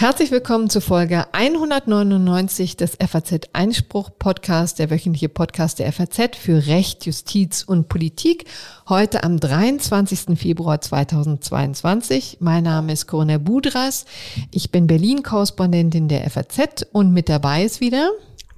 Herzlich willkommen zu Folge 199 des FAZ Einspruch Podcast, der wöchentliche Podcast der FAZ für Recht, Justiz und Politik. Heute am 23. Februar 2022. Mein Name ist Corona Budras. Ich bin Berlin-Korrespondentin der FAZ und mit dabei ist wieder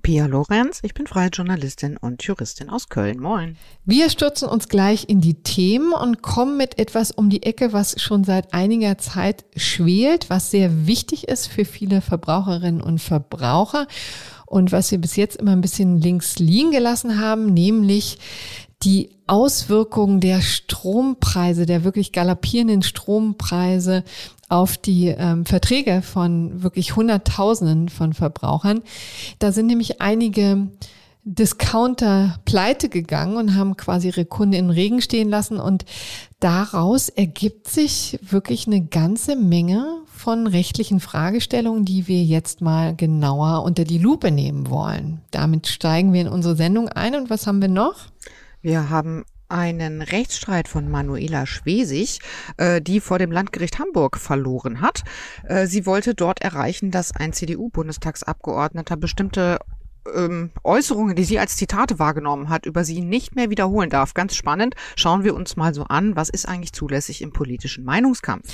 Pia Lorenz, ich bin freie Journalistin und Juristin aus Köln. Moin. Wir stürzen uns gleich in die Themen und kommen mit etwas um die Ecke, was schon seit einiger Zeit schwelt, was sehr wichtig ist für viele Verbraucherinnen und Verbraucher und was wir bis jetzt immer ein bisschen links liegen gelassen haben, nämlich die Auswirkungen der Strompreise, der wirklich galoppierenden Strompreise auf die ähm, Verträge von wirklich Hunderttausenden von Verbrauchern. Da sind nämlich einige Discounter pleite gegangen und haben quasi ihre Kunden in Regen stehen lassen und daraus ergibt sich wirklich eine ganze Menge von rechtlichen Fragestellungen, die wir jetzt mal genauer unter die Lupe nehmen wollen. Damit steigen wir in unsere Sendung ein und was haben wir noch? Wir haben einen Rechtsstreit von Manuela Schwesig, äh, die vor dem Landgericht Hamburg verloren hat. Äh, sie wollte dort erreichen, dass ein CDU-Bundestagsabgeordneter bestimmte ähm, Äußerungen, die sie als Zitate wahrgenommen hat, über sie nicht mehr wiederholen darf. Ganz spannend. Schauen wir uns mal so an, was ist eigentlich zulässig im politischen Meinungskampf.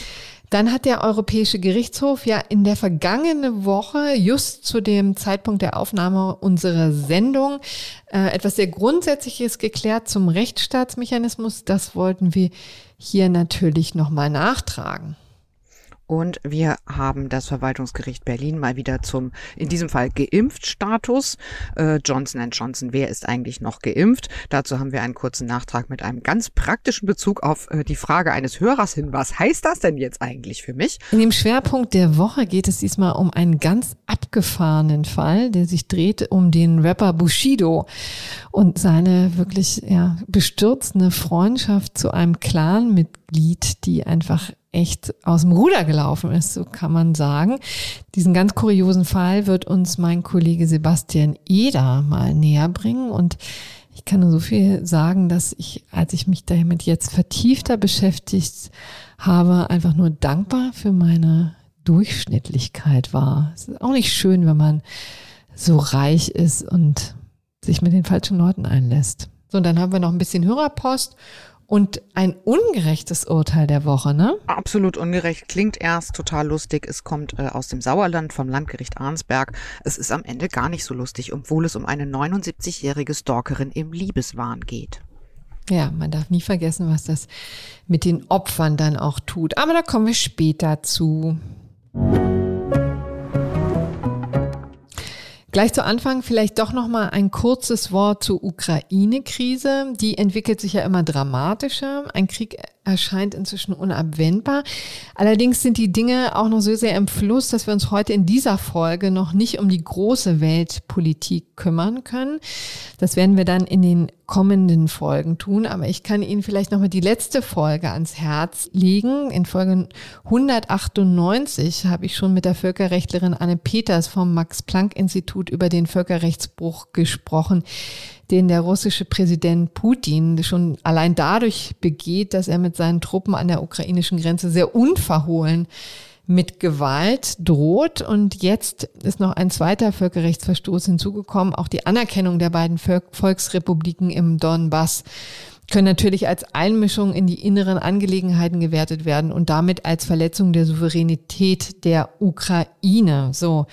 Dann hat der Europäische Gerichtshof ja in der vergangenen Woche, just zu dem Zeitpunkt der Aufnahme unserer Sendung, äh, etwas sehr Grundsätzliches geklärt zum Rechtsstaatsmechanismus. Das wollten wir hier natürlich nochmal nachtragen. Und wir haben das Verwaltungsgericht Berlin mal wieder zum, in diesem Fall Geimpft-Status. Äh, Johnson Johnson, wer ist eigentlich noch geimpft? Dazu haben wir einen kurzen Nachtrag mit einem ganz praktischen Bezug auf äh, die Frage eines Hörers hin. Was heißt das denn jetzt eigentlich für mich? In dem Schwerpunkt der Woche geht es diesmal um einen ganz abgefahrenen Fall, der sich dreht um den Rapper Bushido und seine wirklich ja, bestürzende Freundschaft zu einem Clan-Mitglied, die einfach echt aus dem Ruder gelaufen ist, so kann man sagen. Diesen ganz kuriosen Fall wird uns mein Kollege Sebastian Eder mal näher bringen und ich kann nur so viel sagen, dass ich, als ich mich damit jetzt vertiefter beschäftigt habe, einfach nur dankbar für meine Durchschnittlichkeit war. Es ist auch nicht schön, wenn man so reich ist und sich mit den falschen Leuten einlässt. So, und dann haben wir noch ein bisschen Hörerpost und ein ungerechtes Urteil der Woche, ne? Absolut ungerecht. Klingt erst total lustig. Es kommt äh, aus dem Sauerland vom Landgericht Arnsberg. Es ist am Ende gar nicht so lustig, obwohl es um eine 79-jährige Stalkerin im Liebeswahn geht. Ja, man darf nie vergessen, was das mit den Opfern dann auch tut. Aber da kommen wir später zu. Gleich zu Anfang vielleicht doch noch mal ein kurzes Wort zur Ukraine-Krise. Die entwickelt sich ja immer dramatischer. Ein Krieg erscheint inzwischen unabwendbar. Allerdings sind die Dinge auch noch so sehr im Fluss, dass wir uns heute in dieser Folge noch nicht um die große Weltpolitik kümmern können. Das werden wir dann in den kommenden Folgen tun. Aber ich kann Ihnen vielleicht nochmal die letzte Folge ans Herz legen. In Folge 198 habe ich schon mit der Völkerrechtlerin Anne Peters vom Max-Planck-Institut über den Völkerrechtsbruch gesprochen den der russische Präsident Putin schon allein dadurch begeht, dass er mit seinen Truppen an der ukrainischen Grenze sehr unverhohlen mit Gewalt droht. Und jetzt ist noch ein zweiter Völkerrechtsverstoß hinzugekommen. Auch die Anerkennung der beiden Volksrepubliken im Donbass können natürlich als Einmischung in die inneren Angelegenheiten gewertet werden und damit als Verletzung der Souveränität der Ukraine. So.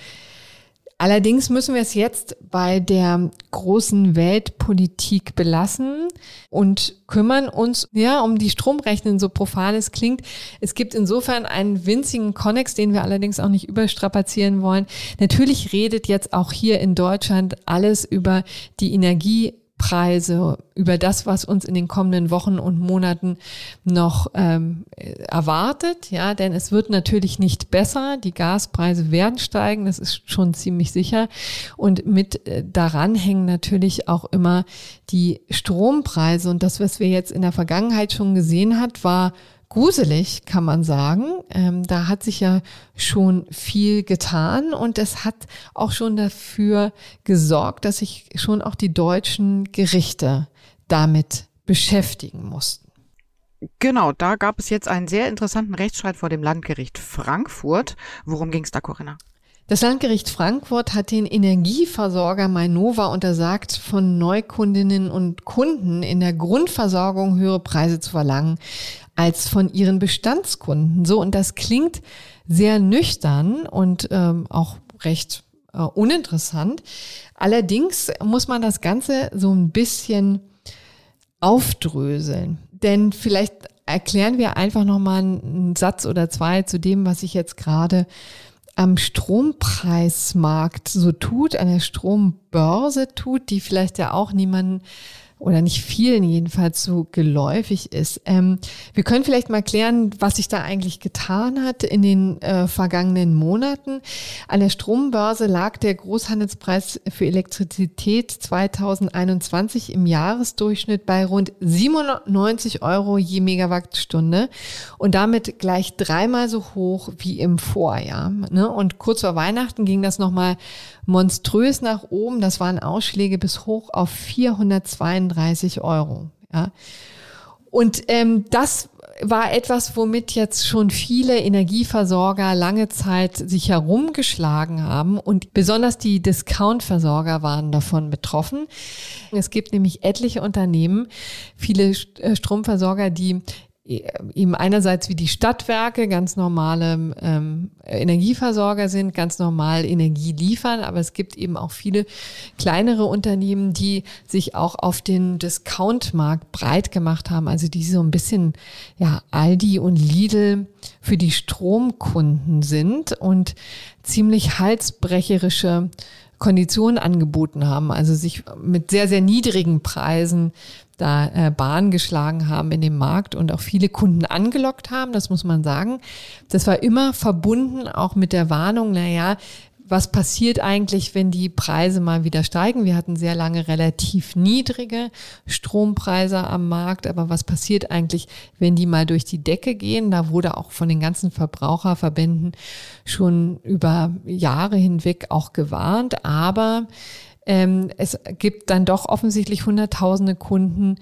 Allerdings müssen wir es jetzt bei der großen Weltpolitik belassen und kümmern uns ja um die Stromrechnung, so profan es klingt. Es gibt insofern einen winzigen Konnex, den wir allerdings auch nicht überstrapazieren wollen. Natürlich redet jetzt auch hier in Deutschland alles über die Energie Preise, über das, was uns in den kommenden Wochen und Monaten noch ähm, erwartet. Ja, denn es wird natürlich nicht besser. Die Gaspreise werden steigen, das ist schon ziemlich sicher. Und mit äh, daran hängen natürlich auch immer die Strompreise. Und das, was wir jetzt in der Vergangenheit schon gesehen hat, war gruselig, kann man sagen. Ähm, da hat sich ja schon viel getan und es hat auch schon dafür gesorgt, dass sich schon auch die deutschen Gerichte damit beschäftigen mussten. Genau, da gab es jetzt einen sehr interessanten Rechtsstreit vor dem Landgericht Frankfurt. Worum ging es da, Corinna? Das Landgericht Frankfurt hat den Energieversorger Mainova untersagt, von Neukundinnen und Kunden in der Grundversorgung höhere Preise zu verlangen als von ihren Bestandskunden. So, und das klingt sehr nüchtern und ähm, auch recht äh, uninteressant. Allerdings muss man das Ganze so ein bisschen aufdröseln. Denn vielleicht erklären wir einfach nochmal einen Satz oder zwei zu dem, was ich jetzt gerade am Strompreismarkt so tut, an der Strombörse tut, die vielleicht ja auch niemanden oder nicht vielen jedenfalls so geläufig ist. Ähm, wir können vielleicht mal klären, was sich da eigentlich getan hat in den äh, vergangenen Monaten. An der Strombörse lag der Großhandelspreis für Elektrizität 2021 im Jahresdurchschnitt bei rund 97 Euro je Megawattstunde und damit gleich dreimal so hoch wie im Vorjahr. Ne? Und kurz vor Weihnachten ging das nochmal monströs nach oben. Das waren Ausschläge bis hoch auf 432 Euro. Ja. Und ähm, das war etwas, womit jetzt schon viele Energieversorger lange Zeit sich herumgeschlagen haben und besonders die Discount-Versorger waren davon betroffen. Es gibt nämlich etliche Unternehmen, viele äh, Stromversorger, die eben einerseits wie die Stadtwerke ganz normale ähm, Energieversorger sind, ganz normal Energie liefern, aber es gibt eben auch viele kleinere Unternehmen, die sich auch auf den Discountmarkt breit gemacht haben, also die so ein bisschen ja Aldi und Lidl für die Stromkunden sind und ziemlich halsbrecherische Konditionen angeboten haben, also sich mit sehr, sehr niedrigen Preisen da äh, Bahn geschlagen haben in dem Markt und auch viele Kunden angelockt haben, das muss man sagen. Das war immer verbunden auch mit der Warnung, naja, was passiert eigentlich, wenn die Preise mal wieder steigen? Wir hatten sehr lange relativ niedrige Strompreise am Markt, aber was passiert eigentlich, wenn die mal durch die Decke gehen? Da wurde auch von den ganzen Verbraucherverbänden schon über Jahre hinweg auch gewarnt, aber ähm, es gibt dann doch offensichtlich hunderttausende Kunden,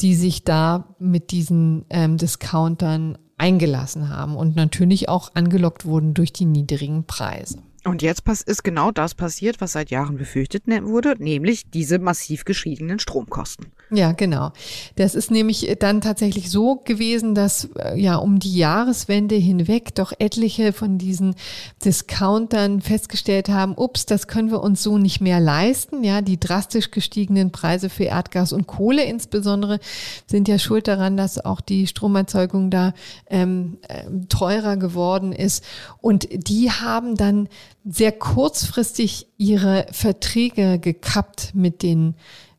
die sich da mit diesen ähm, Discountern eingelassen haben und natürlich auch angelockt wurden durch die niedrigen Preise. Und jetzt ist genau das passiert, was seit Jahren befürchtet ne, wurde, nämlich diese massiv gestiegenen Stromkosten. Ja, genau. Das ist nämlich dann tatsächlich so gewesen, dass äh, ja um die Jahreswende hinweg doch etliche von diesen Discountern festgestellt haben, ups, das können wir uns so nicht mehr leisten. Ja, die drastisch gestiegenen Preise für Erdgas und Kohle insbesondere sind ja schuld daran, dass auch die Stromerzeugung da ähm, äh, teurer geworden ist. Und die haben dann sehr kurzfristig ihre Verträge gekappt mit den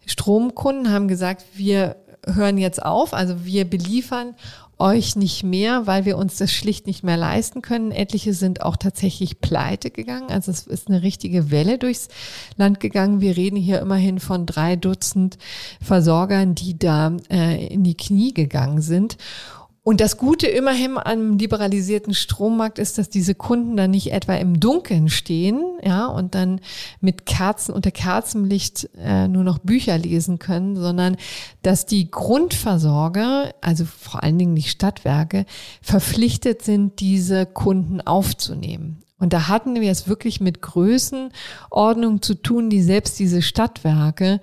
Stromkunden, haben gesagt, wir hören jetzt auf, also wir beliefern euch nicht mehr, weil wir uns das schlicht nicht mehr leisten können. Etliche sind auch tatsächlich pleite gegangen. Also es ist eine richtige Welle durchs Land gegangen. Wir reden hier immerhin von drei Dutzend Versorgern, die da äh, in die Knie gegangen sind. Und das Gute immerhin am liberalisierten Strommarkt ist, dass diese Kunden dann nicht etwa im Dunkeln stehen, ja, und dann mit Kerzen unter Kerzenlicht äh, nur noch Bücher lesen können, sondern dass die Grundversorger, also vor allen Dingen die Stadtwerke, verpflichtet sind, diese Kunden aufzunehmen. Und da hatten wir es wirklich mit Größenordnung zu tun, die selbst diese Stadtwerke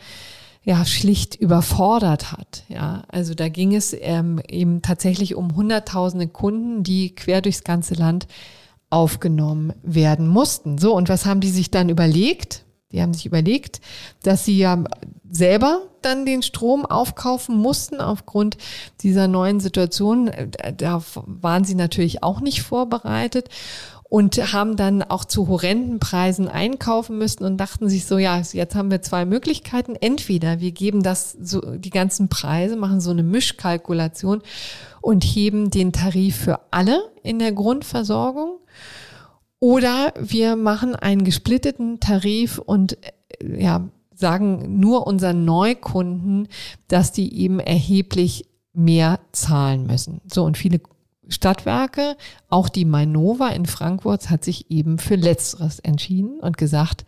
ja schlicht überfordert hat. Ja, also da ging es ähm, eben tatsächlich um hunderttausende Kunden, die quer durchs ganze Land aufgenommen werden mussten. So, und was haben die sich dann überlegt? Die haben sich überlegt, dass sie ja selber dann den Strom aufkaufen mussten aufgrund dieser neuen Situation. Da waren sie natürlich auch nicht vorbereitet und haben dann auch zu horrenden Preisen einkaufen müssen und dachten sich so, ja, jetzt haben wir zwei Möglichkeiten. Entweder wir geben das so, die ganzen Preise, machen so eine Mischkalkulation und heben den Tarif für alle in der Grundversorgung. Oder wir machen einen gesplitteten Tarif und äh, ja, sagen nur unseren Neukunden, dass die eben erheblich mehr zahlen müssen. So, und viele Stadtwerke, auch die Mainova in Frankfurt hat sich eben für Letzteres entschieden und gesagt,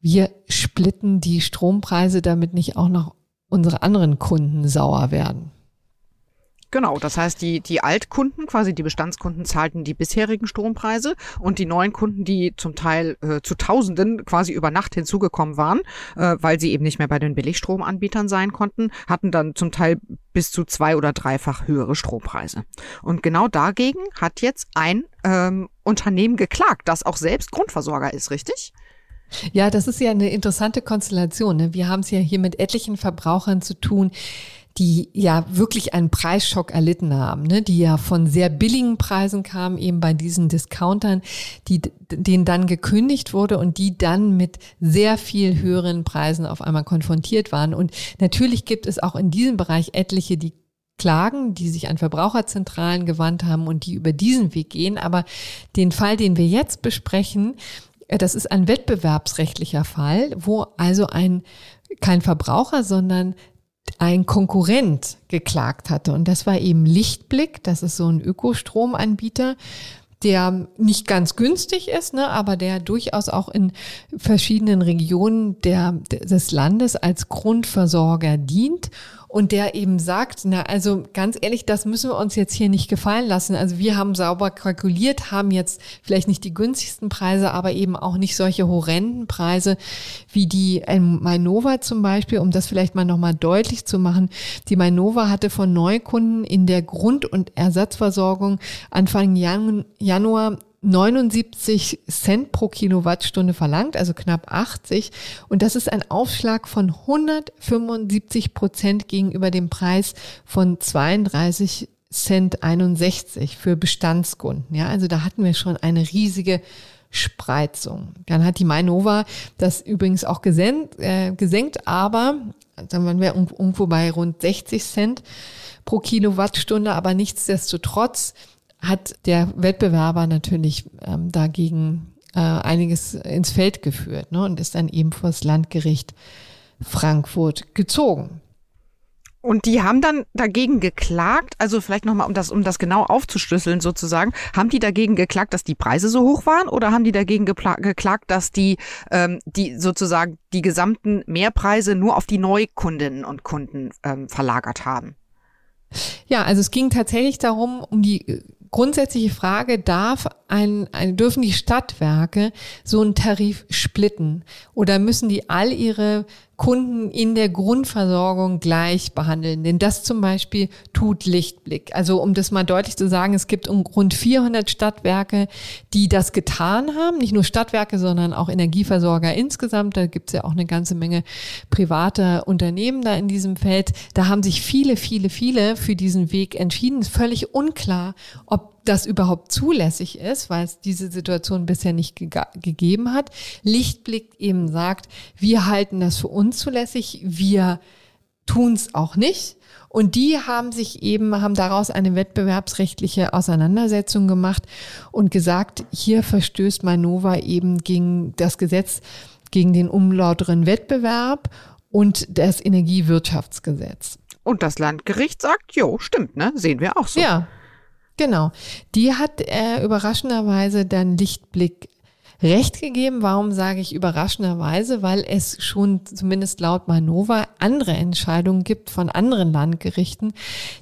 wir splitten die Strompreise, damit nicht auch noch unsere anderen Kunden sauer werden. Genau, das heißt, die, die Altkunden, quasi die Bestandskunden, zahlten die bisherigen Strompreise und die neuen Kunden, die zum Teil äh, zu Tausenden quasi über Nacht hinzugekommen waren, äh, weil sie eben nicht mehr bei den Billigstromanbietern sein konnten, hatten dann zum Teil bis zu zwei- oder dreifach höhere Strompreise. Und genau dagegen hat jetzt ein ähm, Unternehmen geklagt, das auch selbst Grundversorger ist, richtig? Ja, das ist ja eine interessante Konstellation. Ne? Wir haben es ja hier mit etlichen Verbrauchern zu tun, die ja wirklich einen Preisschock erlitten haben, ne? die ja von sehr billigen Preisen kamen, eben bei diesen Discountern, die, denen dann gekündigt wurde und die dann mit sehr viel höheren Preisen auf einmal konfrontiert waren. Und natürlich gibt es auch in diesem Bereich etliche, die klagen, die sich an Verbraucherzentralen gewandt haben und die über diesen Weg gehen. Aber den Fall, den wir jetzt besprechen, äh, das ist ein wettbewerbsrechtlicher Fall, wo also ein kein Verbraucher, sondern ein Konkurrent geklagt hatte. Und das war eben Lichtblick, das ist so ein Ökostromanbieter, der nicht ganz günstig ist, ne, aber der durchaus auch in verschiedenen Regionen der, des Landes als Grundversorger dient und der eben sagt, na, also ganz ehrlich, das müssen wir uns jetzt hier nicht gefallen lassen. Also wir haben sauber kalkuliert, haben jetzt vielleicht nicht die günstigsten Preise, aber eben auch nicht solche horrenden Preise wie die ähm, Mainova zum Beispiel, um das vielleicht mal nochmal deutlich zu machen. Die Mainova hatte von Neukunden in der Grund- und Ersatzversorgung Anfang Januar 79 Cent pro Kilowattstunde verlangt, also knapp 80. Und das ist ein Aufschlag von 175 Prozent gegenüber dem Preis von 32 Cent 61 für Bestandskunden. Ja, also da hatten wir schon eine riesige Spreizung. Dann hat die Mainova das übrigens auch gesenkt, äh, gesenkt aber dann waren wir irgendwo bei rund 60 Cent pro Kilowattstunde, aber nichtsdestotrotz hat der Wettbewerber natürlich ähm, dagegen äh, einiges ins Feld geführt ne, und ist dann eben vor das Landgericht Frankfurt gezogen. Und die haben dann dagegen geklagt, also vielleicht nochmal, um das, um das genau aufzuschlüsseln sozusagen, haben die dagegen geklagt, dass die Preise so hoch waren oder haben die dagegen geklagt, dass die, ähm, die sozusagen die gesamten Mehrpreise nur auf die Neukundinnen und Kunden ähm, verlagert haben? Ja, also es ging tatsächlich darum, um die grundsätzliche Frage, darf ein, ein, dürfen die Stadtwerke so einen Tarif splitten oder müssen die all ihre Kunden in der Grundversorgung gleich behandeln. Denn das zum Beispiel tut Lichtblick. Also um das mal deutlich zu sagen, es gibt um rund 400 Stadtwerke, die das getan haben. Nicht nur Stadtwerke, sondern auch Energieversorger insgesamt. Da gibt es ja auch eine ganze Menge private Unternehmen da in diesem Feld. Da haben sich viele, viele, viele für diesen Weg entschieden. Ist völlig unklar, ob das überhaupt zulässig ist, weil es diese Situation bisher nicht ge gegeben hat. Lichtblick eben sagt, wir halten das für unzulässig, wir tun es auch nicht. Und die haben sich eben, haben daraus eine wettbewerbsrechtliche Auseinandersetzung gemacht und gesagt, hier verstößt Manova eben gegen das Gesetz, gegen den umlauteren Wettbewerb und das Energiewirtschaftsgesetz. Und das Landgericht sagt, jo, stimmt, ne? Sehen wir auch so. Ja, Genau. Die hat äh, überraschenderweise dann Lichtblick recht gegeben. Warum sage ich überraschenderweise? Weil es schon zumindest laut Manova andere Entscheidungen gibt von anderen Landgerichten,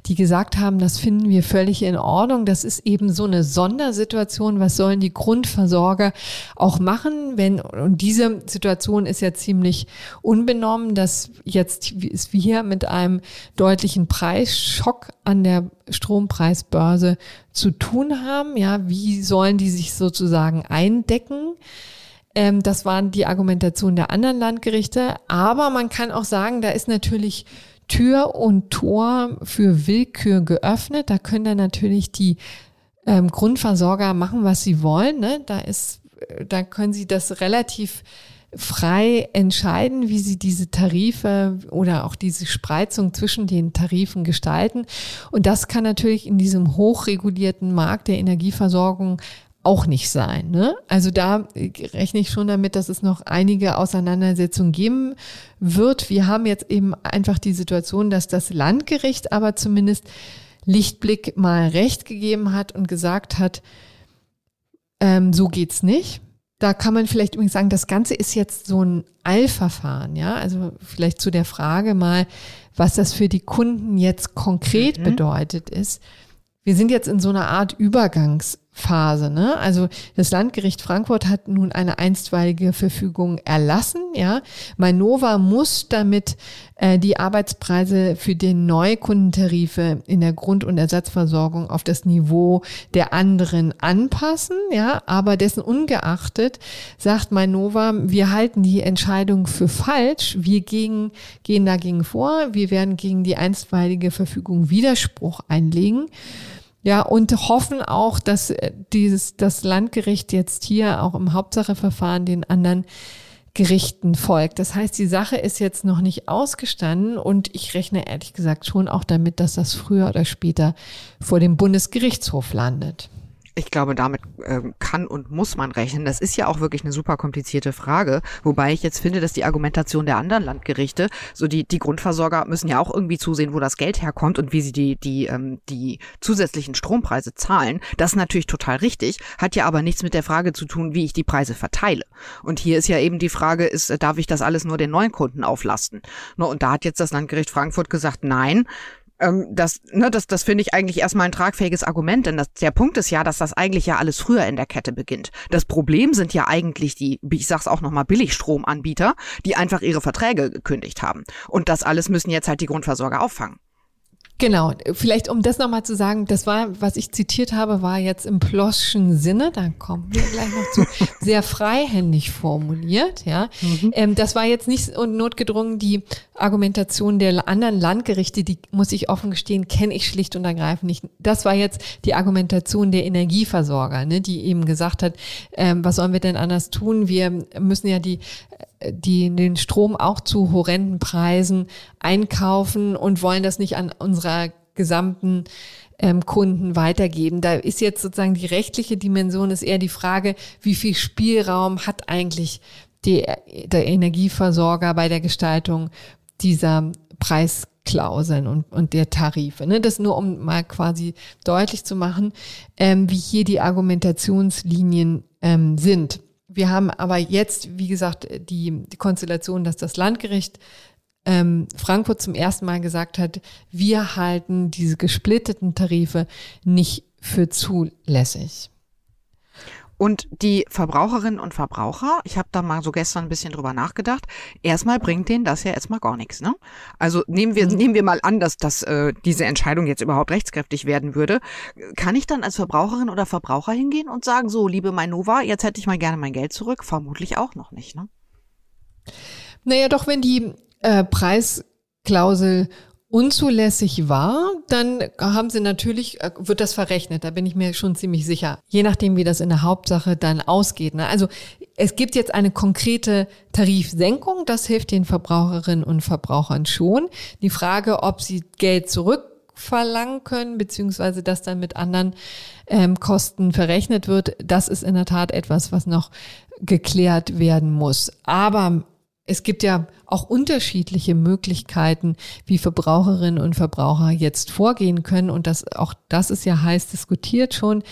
die gesagt haben, das finden wir völlig in Ordnung. Das ist eben so eine Sondersituation. Was sollen die Grundversorger auch machen? Wenn, und diese Situation ist ja ziemlich unbenommen, dass jetzt ist wir mit einem deutlichen Preisschock an der Strompreisbörse zu tun haben. Ja, wie sollen die sich sozusagen eindecken? Ähm, das waren die Argumentationen der anderen Landgerichte. Aber man kann auch sagen, da ist natürlich Tür und Tor für Willkür geöffnet. Da können dann natürlich die ähm, Grundversorger machen, was sie wollen. Ne? Da ist, da können sie das relativ frei entscheiden, wie sie diese Tarife oder auch diese Spreizung zwischen den Tarifen gestalten. Und das kann natürlich in diesem hochregulierten Markt der Energieversorgung auch nicht sein. Ne? Also da rechne ich schon damit, dass es noch einige Auseinandersetzungen geben wird. Wir haben jetzt eben einfach die Situation, dass das Landgericht aber zumindest Lichtblick mal recht gegeben hat und gesagt hat, ähm, so geht's nicht da kann man vielleicht übrigens sagen, das Ganze ist jetzt so ein Eilverfahren, ja. Also vielleicht zu der Frage mal, was das für die Kunden jetzt konkret mhm. bedeutet ist. Wir sind jetzt in so einer Art Übergangs Phase. Ne? Also das Landgericht Frankfurt hat nun eine einstweilige Verfügung erlassen. Ja, Mainova muss damit äh, die Arbeitspreise für die Neukundentarife in der Grund- und Ersatzversorgung auf das Niveau der anderen anpassen. Ja, aber dessen ungeachtet sagt Mainova, wir halten die Entscheidung für falsch. Wir gegen, gehen dagegen vor. Wir werden gegen die einstweilige Verfügung Widerspruch einlegen. Ja, und hoffen auch, dass äh, dieses, das Landgericht jetzt hier auch im Hauptsacheverfahren den anderen Gerichten folgt. Das heißt, die Sache ist jetzt noch nicht ausgestanden und ich rechne ehrlich gesagt schon auch damit, dass das früher oder später vor dem Bundesgerichtshof landet. Ich glaube, damit äh, kann und muss man rechnen. Das ist ja auch wirklich eine super komplizierte Frage. Wobei ich jetzt finde, dass die Argumentation der anderen Landgerichte, so die, die Grundversorger müssen ja auch irgendwie zusehen, wo das Geld herkommt und wie sie die, die, ähm, die zusätzlichen Strompreise zahlen. Das ist natürlich total richtig, hat ja aber nichts mit der Frage zu tun, wie ich die Preise verteile. Und hier ist ja eben die Frage, ist, darf ich das alles nur den neuen Kunden auflasten? No, und da hat jetzt das Landgericht Frankfurt gesagt, nein, ähm, das, ne, das, das finde ich eigentlich erstmal ein tragfähiges Argument, denn das, der Punkt ist ja, dass das eigentlich ja alles früher in der Kette beginnt. Das Problem sind ja eigentlich die, ich sag's auch nochmal, Billigstromanbieter, die einfach ihre Verträge gekündigt haben. Und das alles müssen jetzt halt die Grundversorger auffangen. Genau, vielleicht um das nochmal zu sagen, das war, was ich zitiert habe, war jetzt im Ploschen Sinne, da kommen wir gleich noch zu, sehr freihändig formuliert, ja. Mhm. Ähm, das war jetzt nicht notgedrungen die Argumentation der anderen Landgerichte, die, muss ich offen gestehen, kenne ich schlicht und ergreifend nicht. Das war jetzt die Argumentation der Energieversorger, ne, die eben gesagt hat, ähm, was sollen wir denn anders tun? Wir müssen ja die die den Strom auch zu horrenden Preisen einkaufen und wollen das nicht an unserer gesamten ähm, Kunden weitergeben. Da ist jetzt sozusagen die rechtliche Dimension ist eher die Frage, wie viel Spielraum hat eigentlich die, der Energieversorger bei der Gestaltung dieser Preisklauseln und, und der Tarife. Ne? Das nur, um mal quasi deutlich zu machen, ähm, wie hier die Argumentationslinien ähm, sind. Wir haben aber jetzt, wie gesagt, die, die Konstellation, dass das Landgericht ähm, Frankfurt zum ersten Mal gesagt hat, wir halten diese gesplitteten Tarife nicht für zulässig. Und die Verbraucherinnen und Verbraucher, ich habe da mal so gestern ein bisschen drüber nachgedacht, erstmal bringt denen das ja erstmal gar nichts. Ne? Also nehmen wir, mhm. nehmen wir mal an, dass, dass äh, diese Entscheidung jetzt überhaupt rechtskräftig werden würde. Kann ich dann als Verbraucherin oder Verbraucher hingehen und sagen, so, liebe Mainova, jetzt hätte ich mal gerne mein Geld zurück? Vermutlich auch noch nicht. Ne? Naja, doch, wenn die äh, Preisklausel unzulässig war, dann haben sie natürlich, äh, wird das verrechnet, da bin ich mir schon ziemlich sicher. Je nachdem, wie das in der Hauptsache dann ausgeht. Ne? Also es gibt jetzt eine konkrete Tarifsenkung, das hilft den Verbraucherinnen und Verbrauchern schon. Die Frage, ob sie Geld zurückverlangen können, beziehungsweise das dann mit anderen ähm, Kosten verrechnet wird, das ist in der Tat etwas, was noch geklärt werden muss. Aber es gibt ja auch unterschiedliche Möglichkeiten, wie Verbraucherinnen und Verbraucher jetzt vorgehen können. Und das, auch das ist ja heiß diskutiert schon.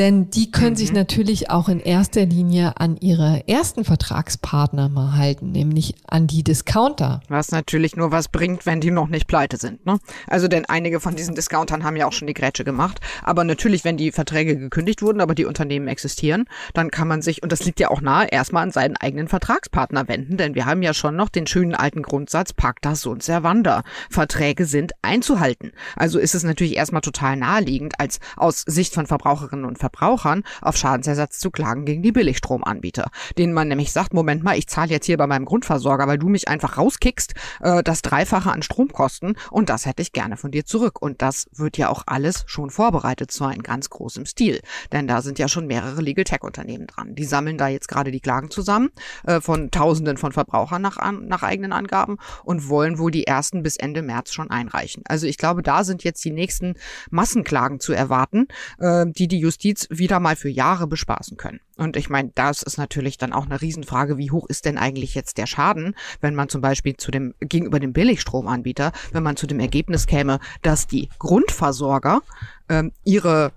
Denn die können mhm. sich natürlich auch in erster Linie an ihre ersten Vertragspartner mal halten, nämlich an die Discounter. Was natürlich nur was bringt, wenn die noch nicht pleite sind. Ne? Also denn einige von diesen Discountern haben ja auch schon die Grätsche gemacht. Aber natürlich, wenn die Verträge gekündigt wurden, aber die Unternehmen existieren, dann kann man sich, und das liegt ja auch nahe, erstmal an seinen eigenen Vertragspartner wenden. Denn wir haben ja schon noch den schönen alten Grundsatz, pacta sunt servanda. Verträge sind einzuhalten. Also ist es natürlich erstmal total naheliegend, als aus Sicht von Verbraucherinnen und Verbrauchern Verbrauchern auf Schadensersatz zu klagen gegen die Billigstromanbieter, denen man nämlich sagt, Moment mal, ich zahle jetzt hier bei meinem Grundversorger, weil du mich einfach rauskickst, äh, das Dreifache an Stromkosten und das hätte ich gerne von dir zurück. Und das wird ja auch alles schon vorbereitet, zwar in ganz großem Stil, denn da sind ja schon mehrere Legal Tech Unternehmen dran. Die sammeln da jetzt gerade die Klagen zusammen äh, von Tausenden von Verbrauchern nach, an, nach eigenen Angaben und wollen wohl die ersten bis Ende März schon einreichen. Also ich glaube, da sind jetzt die nächsten Massenklagen zu erwarten, äh, die die Justiz Justiz wieder mal für Jahre bespaßen können. Und ich meine, das ist natürlich dann auch eine Riesenfrage, wie hoch ist denn eigentlich jetzt der Schaden, wenn man zum Beispiel zu dem, gegenüber dem Billigstromanbieter, wenn man zu dem Ergebnis käme, dass die Grundversorger ähm, ihre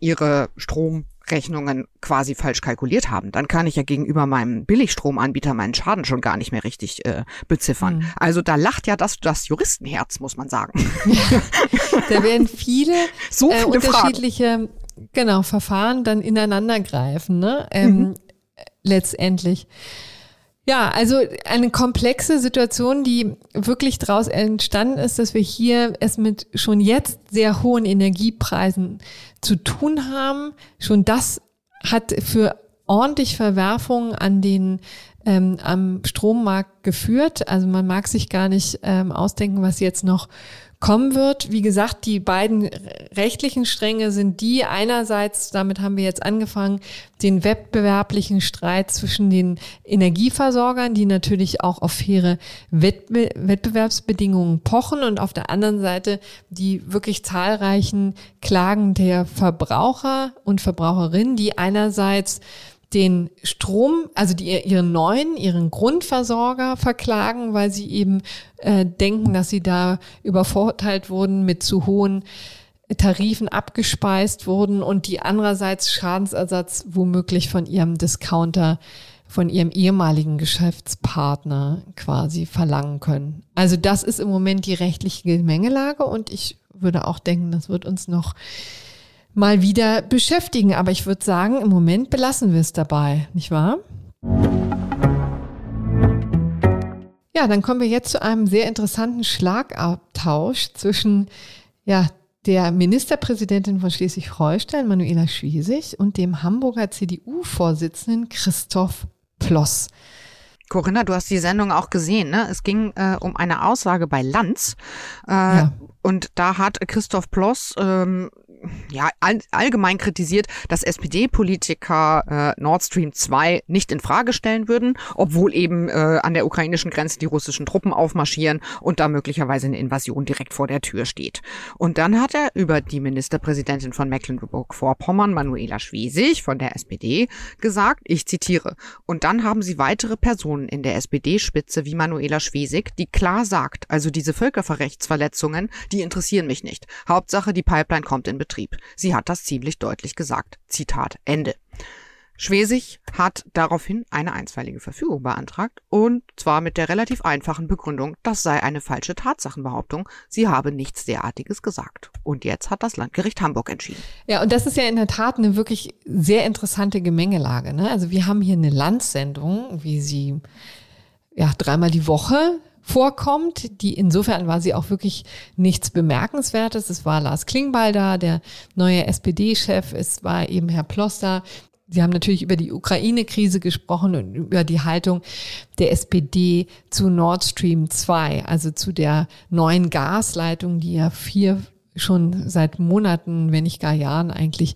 ihre Strom Rechnungen quasi falsch kalkuliert haben, dann kann ich ja gegenüber meinem Billigstromanbieter meinen Schaden schon gar nicht mehr richtig äh, beziffern. Mhm. Also da lacht ja das, das Juristenherz, muss man sagen. Ja, da werden viele, so viele äh, unterschiedliche Fragen. Genau, Verfahren dann ineinander greifen, ne? Ähm, mhm. Letztendlich. Ja, also eine komplexe Situation, die wirklich daraus entstanden ist, dass wir hier es mit schon jetzt sehr hohen Energiepreisen zu tun haben. Schon das hat für ordentlich Verwerfungen an den ähm, am Strommarkt geführt. Also man mag sich gar nicht ähm, ausdenken, was jetzt noch kommen wird. Wie gesagt, die beiden rechtlichen Stränge sind die einerseits, damit haben wir jetzt angefangen, den wettbewerblichen Streit zwischen den Energieversorgern, die natürlich auch auf faire Wettbe Wettbewerbsbedingungen pochen und auf der anderen Seite die wirklich zahlreichen Klagen der Verbraucher und Verbraucherinnen, die einerseits den Strom, also die ihren neuen, ihren Grundversorger verklagen, weil sie eben äh, denken, dass sie da übervorteilt wurden, mit zu hohen Tarifen abgespeist wurden und die andererseits Schadensersatz womöglich von ihrem Discounter, von ihrem ehemaligen Geschäftspartner quasi verlangen können. Also das ist im Moment die rechtliche Gemengelage und ich würde auch denken, das wird uns noch mal wieder beschäftigen. Aber ich würde sagen, im Moment belassen wir es dabei, nicht wahr? Ja, dann kommen wir jetzt zu einem sehr interessanten Schlagabtausch zwischen ja, der Ministerpräsidentin von Schleswig-Holstein, Manuela Schwesig, und dem Hamburger CDU-Vorsitzenden Christoph Ploss. Corinna, du hast die Sendung auch gesehen, ne? Es ging äh, um eine Aussage bei Lanz. Äh, ja. Und da hat Christoph Ploss ähm, ja, all, allgemein kritisiert, dass SPD-Politiker äh, Nord Stream 2 nicht in Frage stellen würden, obwohl eben äh, an der ukrainischen Grenze die russischen Truppen aufmarschieren und da möglicherweise eine Invasion direkt vor der Tür steht. Und dann hat er über die Ministerpräsidentin von Mecklenburg-Vorpommern, Manuela Schwesig von der SPD, gesagt, ich zitiere, und dann haben sie weitere Personen in der SPD-Spitze wie Manuela Schwesig, die klar sagt, also diese Völkerrechtsverletzungen, die interessieren mich nicht. Hauptsache, die Pipeline kommt in Betrieb. Betrieb. Sie hat das ziemlich deutlich gesagt. Zitat Ende. Schwesig hat daraufhin eine einstweilige Verfügung beantragt und zwar mit der relativ einfachen Begründung, das sei eine falsche Tatsachenbehauptung, sie habe nichts derartiges gesagt. Und jetzt hat das Landgericht Hamburg entschieden. Ja, und das ist ja in der Tat eine wirklich sehr interessante Gemengelage. Ne? Also wir haben hier eine Landsendung, wie sie ja dreimal die Woche vorkommt. Die insofern war sie auch wirklich nichts Bemerkenswertes. Es war Lars Klingbeil da, der neue SPD-Chef. Es war eben Herr Ploster. Sie haben natürlich über die Ukraine-Krise gesprochen und über die Haltung der SPD zu Nord Stream 2, also zu der neuen Gasleitung, die ja vier schon seit Monaten, wenn nicht gar Jahren eigentlich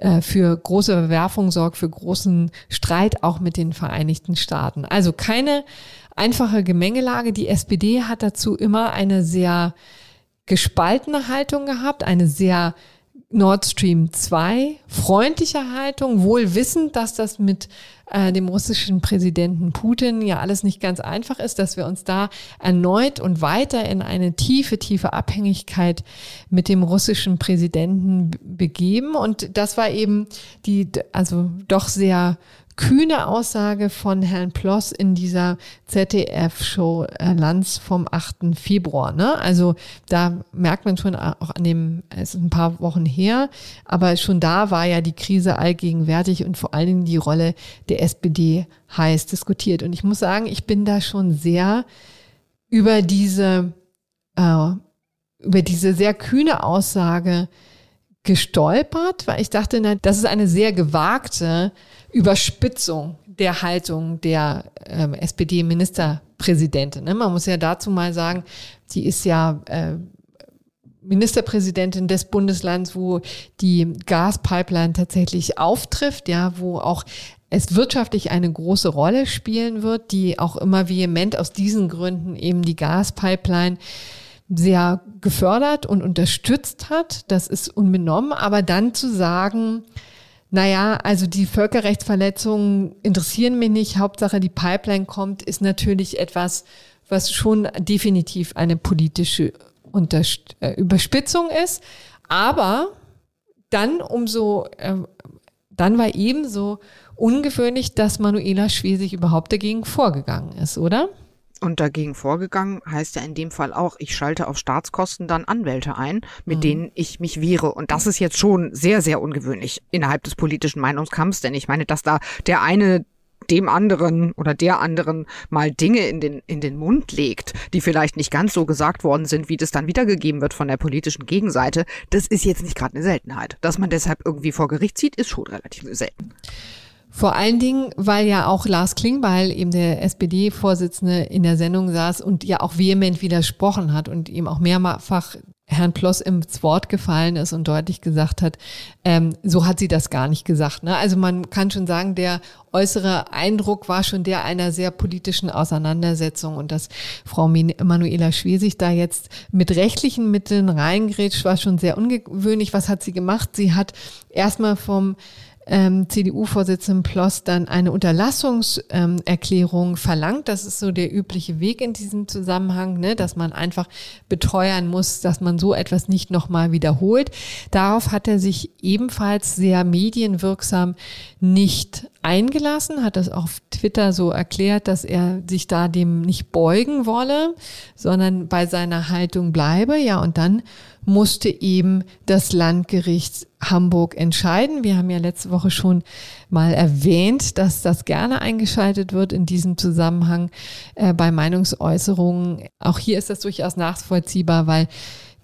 äh, für große Verwerfung sorgt, für großen Streit auch mit den Vereinigten Staaten. Also keine einfache Gemengelage. Die SPD hat dazu immer eine sehr gespaltene Haltung gehabt, eine sehr Nord Stream 2 freundliche Haltung, wohl wissend, dass das mit äh, dem russischen Präsidenten Putin ja alles nicht ganz einfach ist, dass wir uns da erneut und weiter in eine tiefe, tiefe Abhängigkeit mit dem russischen Präsidenten begeben. Und das war eben die, also doch sehr kühne Aussage von Herrn Ploss in dieser ZDF-Show äh, Lanz vom 8. Februar. Ne? Also da merkt man schon auch an dem, es ist ein paar Wochen her, aber schon da war ja die Krise allgegenwärtig und vor allen Dingen die Rolle der SPD heiß diskutiert. Und ich muss sagen, ich bin da schon sehr über diese, äh, über diese sehr kühne Aussage gestolpert, weil ich dachte, na, das ist eine sehr gewagte Überspitzung der Haltung der ähm, SPD-Ministerpräsidentin. Ne? Man muss ja dazu mal sagen, sie ist ja äh, Ministerpräsidentin des Bundeslands, wo die Gaspipeline tatsächlich auftrifft, ja, wo auch es wirtschaftlich eine große Rolle spielen wird, die auch immer vehement aus diesen Gründen eben die Gaspipeline sehr gefördert und unterstützt hat. Das ist unbenommen. Aber dann zu sagen, naja, also die Völkerrechtsverletzungen interessieren mich nicht. Hauptsache die Pipeline kommt, ist natürlich etwas, was schon definitiv eine politische Unterst äh, Überspitzung ist. Aber dann umso äh, dann war ebenso ungewöhnlich, dass Manuela Schwesig überhaupt dagegen vorgegangen ist, oder? Und dagegen vorgegangen heißt ja in dem Fall auch, ich schalte auf Staatskosten dann Anwälte ein, mit mhm. denen ich mich wehre. Und das ist jetzt schon sehr, sehr ungewöhnlich innerhalb des politischen Meinungskampfs, denn ich meine, dass da der eine dem anderen oder der anderen mal Dinge in den, in den Mund legt, die vielleicht nicht ganz so gesagt worden sind, wie das dann wiedergegeben wird von der politischen Gegenseite, das ist jetzt nicht gerade eine Seltenheit. Dass man deshalb irgendwie vor Gericht zieht, ist schon relativ selten. Vor allen Dingen, weil ja auch Lars Klingbeil, eben der SPD-Vorsitzende, in der Sendung saß und ja auch vehement widersprochen hat und ihm auch mehrfach Herrn Ploss ins Wort gefallen ist und deutlich gesagt hat, ähm, so hat sie das gar nicht gesagt. Ne? Also man kann schon sagen, der äußere Eindruck war schon der einer sehr politischen Auseinandersetzung und dass Frau Manuela Schwesig da jetzt mit rechtlichen Mitteln reingrätscht, war schon sehr ungewöhnlich. Was hat sie gemacht? Sie hat erstmal vom ähm, CDU-Vorsitzenden Ploss dann eine Unterlassungserklärung ähm, verlangt. Das ist so der übliche Weg in diesem Zusammenhang, ne, dass man einfach beteuern muss, dass man so etwas nicht nochmal wiederholt. Darauf hat er sich ebenfalls sehr medienwirksam nicht eingelassen, hat das auf Twitter so erklärt, dass er sich da dem nicht beugen wolle, sondern bei seiner Haltung bleibe. Ja, und dann musste eben das Landgericht Hamburg entscheiden. Wir haben ja letzte Woche schon mal erwähnt, dass das gerne eingeschaltet wird in diesem Zusammenhang äh, bei Meinungsäußerungen. Auch hier ist das durchaus nachvollziehbar, weil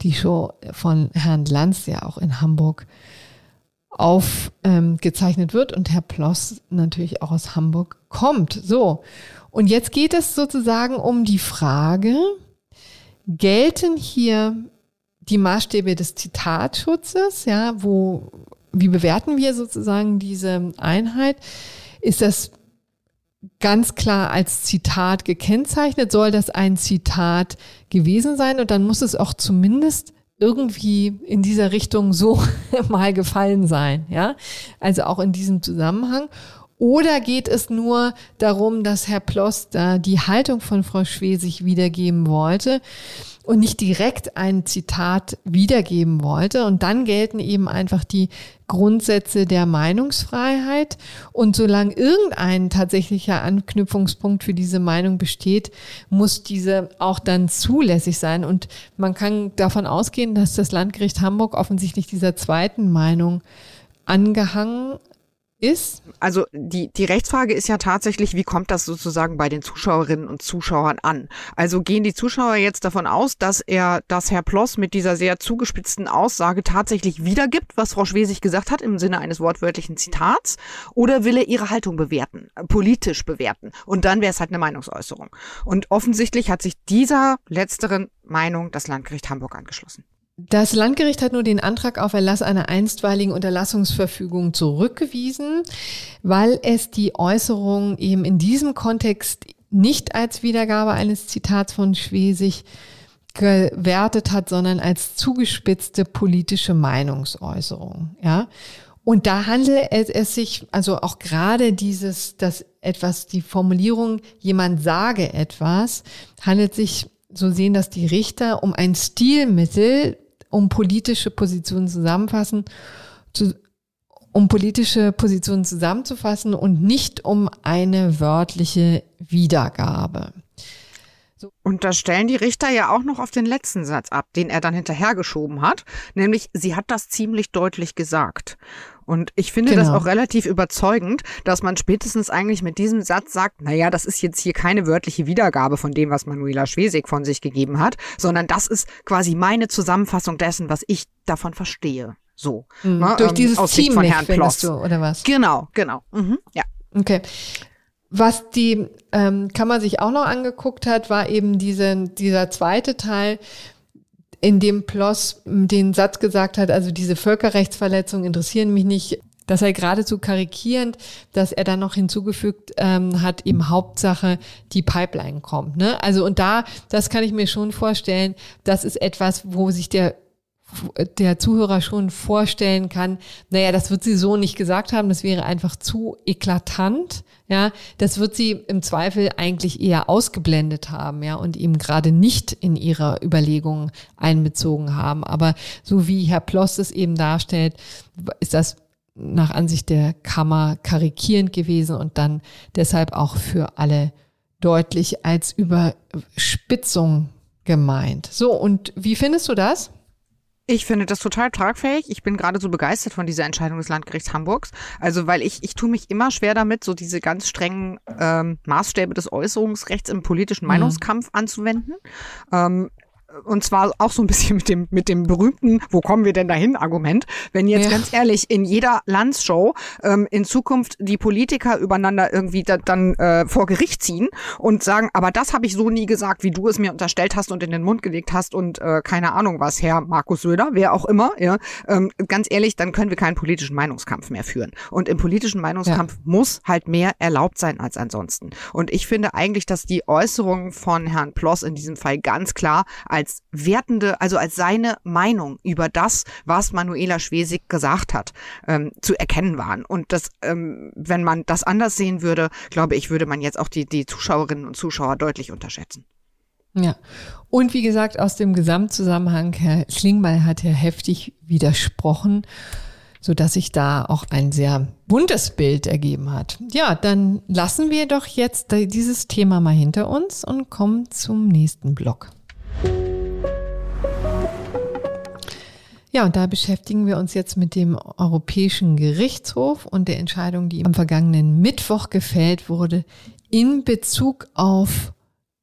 die Show von Herrn Lanz ja auch in Hamburg aufgezeichnet ähm, wird und Herr Ploss natürlich auch aus Hamburg kommt. So. Und jetzt geht es sozusagen um die Frage, gelten hier die Maßstäbe des Zitatschutzes, ja, wo, wie bewerten wir sozusagen diese Einheit? Ist das ganz klar als Zitat gekennzeichnet? Soll das ein Zitat gewesen sein? Und dann muss es auch zumindest irgendwie in dieser Richtung so mal gefallen sein, ja? Also auch in diesem Zusammenhang. Oder geht es nur darum, dass Herr Ploster die Haltung von Frau Schwesig wiedergeben wollte? Und nicht direkt ein Zitat wiedergeben wollte. Und dann gelten eben einfach die Grundsätze der Meinungsfreiheit. Und solange irgendein tatsächlicher Anknüpfungspunkt für diese Meinung besteht, muss diese auch dann zulässig sein. Und man kann davon ausgehen, dass das Landgericht Hamburg offensichtlich dieser zweiten Meinung angehangen ist? Also die, die Rechtsfrage ist ja tatsächlich, wie kommt das sozusagen bei den Zuschauerinnen und Zuschauern an? Also gehen die Zuschauer jetzt davon aus, dass er, dass Herr Ploss mit dieser sehr zugespitzten Aussage tatsächlich wiedergibt, was Frau Schwesig gesagt hat im Sinne eines wortwörtlichen Zitats? Oder will er ihre Haltung bewerten, politisch bewerten? Und dann wäre es halt eine Meinungsäußerung. Und offensichtlich hat sich dieser letzteren Meinung das Landgericht Hamburg angeschlossen. Das Landgericht hat nur den Antrag auf Erlass einer einstweiligen Unterlassungsverfügung zurückgewiesen, weil es die Äußerung eben in diesem Kontext nicht als Wiedergabe eines Zitats von Schwesig gewertet hat, sondern als zugespitzte politische Meinungsäußerung, ja. Und da handelt es sich, also auch gerade dieses, dass etwas, die Formulierung, jemand sage etwas, handelt sich so sehen das die Richter, um ein Stilmittel, um politische Positionen zusammenfassen, zu, um politische Positionen zusammenzufassen und nicht um eine wörtliche Wiedergabe. Und da stellen die Richter ja auch noch auf den letzten Satz ab, den er dann hinterhergeschoben hat, nämlich sie hat das ziemlich deutlich gesagt. Und ich finde genau. das auch relativ überzeugend, dass man spätestens eigentlich mit diesem Satz sagt, naja, das ist jetzt hier keine wörtliche Wiedergabe von dem, was Manuela Schwesig von sich gegeben hat, sondern das ist quasi meine Zusammenfassung dessen, was ich davon verstehe. So. Mhm. Ne, Durch ähm, dieses aus Team von Herrn Ploss. Du, oder was? Genau, genau. Mhm, ja. Okay. Was die ähm, Kammer sich auch noch angeguckt hat, war eben diese, dieser zweite Teil, in dem Ploss den Satz gesagt hat, also diese Völkerrechtsverletzungen interessieren mich nicht. Das sei geradezu karikierend, dass er dann noch hinzugefügt ähm, hat, eben Hauptsache die Pipeline kommt. Ne? Also und da, das kann ich mir schon vorstellen, das ist etwas, wo sich der der Zuhörer schon vorstellen kann, naja, das wird sie so nicht gesagt haben, das wäre einfach zu eklatant, ja, das wird sie im Zweifel eigentlich eher ausgeblendet haben, ja, und ihm gerade nicht in ihrer Überlegung einbezogen haben. Aber so wie Herr Ploss es eben darstellt, ist das nach Ansicht der Kammer karikierend gewesen und dann deshalb auch für alle deutlich als Überspitzung gemeint. So, und wie findest du das? Ich finde das total tragfähig. Ich bin gerade so begeistert von dieser Entscheidung des Landgerichts Hamburgs. Also, weil ich, ich tue mich immer schwer damit, so diese ganz strengen ähm, Maßstäbe des Äußerungsrechts im politischen mhm. Meinungskampf mhm. anzuwenden. Ähm, und zwar auch so ein bisschen mit dem, mit dem berühmten, wo kommen wir denn dahin Argument. Wenn jetzt ja. ganz ehrlich in jeder Landshow ähm, in Zukunft die Politiker übereinander irgendwie da, dann äh, vor Gericht ziehen und sagen, aber das habe ich so nie gesagt, wie du es mir unterstellt hast und in den Mund gelegt hast und äh, keine Ahnung was, Herr Markus Söder, wer auch immer, ja, ähm, ganz ehrlich, dann können wir keinen politischen Meinungskampf mehr führen. Und im politischen Meinungskampf ja. muss halt mehr erlaubt sein als ansonsten. Und ich finde eigentlich, dass die Äußerungen von Herrn Ploss in diesem Fall ganz klar als als wertende, also als seine Meinung über das, was Manuela Schwesig gesagt hat, ähm, zu erkennen waren. Und das, ähm, wenn man das anders sehen würde, glaube ich, würde man jetzt auch die, die Zuschauerinnen und Zuschauer deutlich unterschätzen. Ja, und wie gesagt, aus dem Gesamtzusammenhang, Herr Schlingbeil hat ja heftig widersprochen, so dass sich da auch ein sehr buntes Bild ergeben hat. Ja, dann lassen wir doch jetzt dieses Thema mal hinter uns und kommen zum nächsten Block. Ja, und da beschäftigen wir uns jetzt mit dem Europäischen Gerichtshof und der Entscheidung, die am vergangenen Mittwoch gefällt wurde in Bezug auf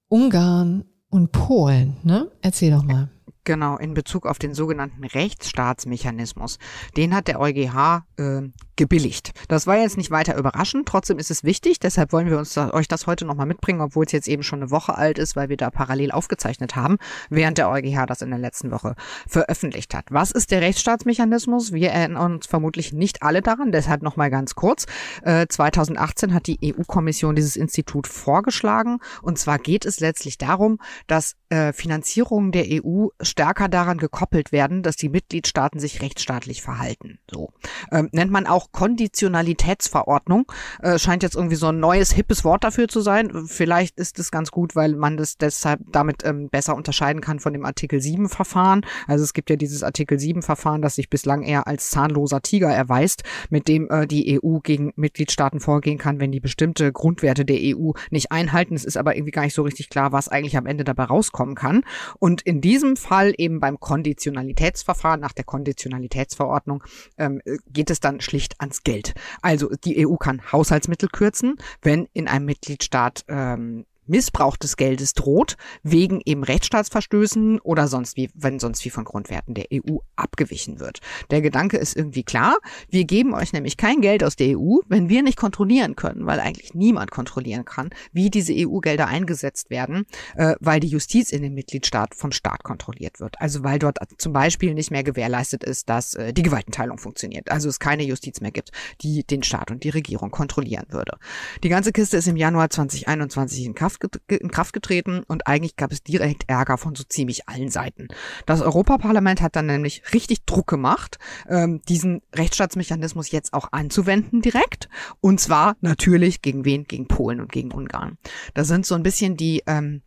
Ungarn und Polen. Ne? Erzähl doch mal. Genau, in Bezug auf den sogenannten Rechtsstaatsmechanismus. Den hat der EuGH äh, gebilligt. Das war jetzt nicht weiter überraschend, trotzdem ist es wichtig, deshalb wollen wir uns da, euch das heute nochmal mitbringen, obwohl es jetzt eben schon eine Woche alt ist, weil wir da parallel aufgezeichnet haben, während der EuGH das in der letzten Woche veröffentlicht hat. Was ist der Rechtsstaatsmechanismus? Wir erinnern uns vermutlich nicht alle daran, deshalb nochmal ganz kurz. Äh, 2018 hat die EU-Kommission dieses Institut vorgeschlagen und zwar geht es letztlich darum, dass äh, Finanzierungen der EU stärker daran gekoppelt werden, dass die Mitgliedstaaten sich rechtsstaatlich verhalten. So ähm, nennt man auch Konditionalitätsverordnung. Äh, scheint jetzt irgendwie so ein neues hippes Wort dafür zu sein. Vielleicht ist es ganz gut, weil man das deshalb damit ähm, besser unterscheiden kann von dem Artikel 7 Verfahren. Also es gibt ja dieses Artikel 7 Verfahren, das sich bislang eher als zahnloser Tiger erweist, mit dem äh, die EU gegen Mitgliedstaaten vorgehen kann, wenn die bestimmte Grundwerte der EU nicht einhalten. Es ist aber irgendwie gar nicht so richtig klar, was eigentlich am Ende dabei rauskommen kann. Und in diesem Fall Fall eben beim Konditionalitätsverfahren nach der Konditionalitätsverordnung ähm, geht es dann schlicht ans Geld. Also die EU kann Haushaltsmittel kürzen, wenn in einem Mitgliedstaat ähm, Missbrauch des Geldes droht, wegen eben Rechtsstaatsverstößen oder sonst wie, wenn sonst wie von Grundwerten der EU abgewichen wird. Der Gedanke ist irgendwie klar. Wir geben euch nämlich kein Geld aus der EU, wenn wir nicht kontrollieren können, weil eigentlich niemand kontrollieren kann, wie diese EU-Gelder eingesetzt werden, äh, weil die Justiz in dem Mitgliedstaat vom Staat kontrolliert wird. Also weil dort zum Beispiel nicht mehr gewährleistet ist, dass äh, die Gewaltenteilung funktioniert. Also es keine Justiz mehr gibt, die den Staat und die Regierung kontrollieren würde. Die ganze Kiste ist im Januar 2021 in Kraft in Kraft getreten und eigentlich gab es direkt Ärger von so ziemlich allen Seiten. Das Europaparlament hat dann nämlich richtig Druck gemacht, ähm, diesen Rechtsstaatsmechanismus jetzt auch anzuwenden direkt. Und zwar natürlich gegen wen? Gegen Polen und gegen Ungarn. Da sind so ein bisschen die ähm,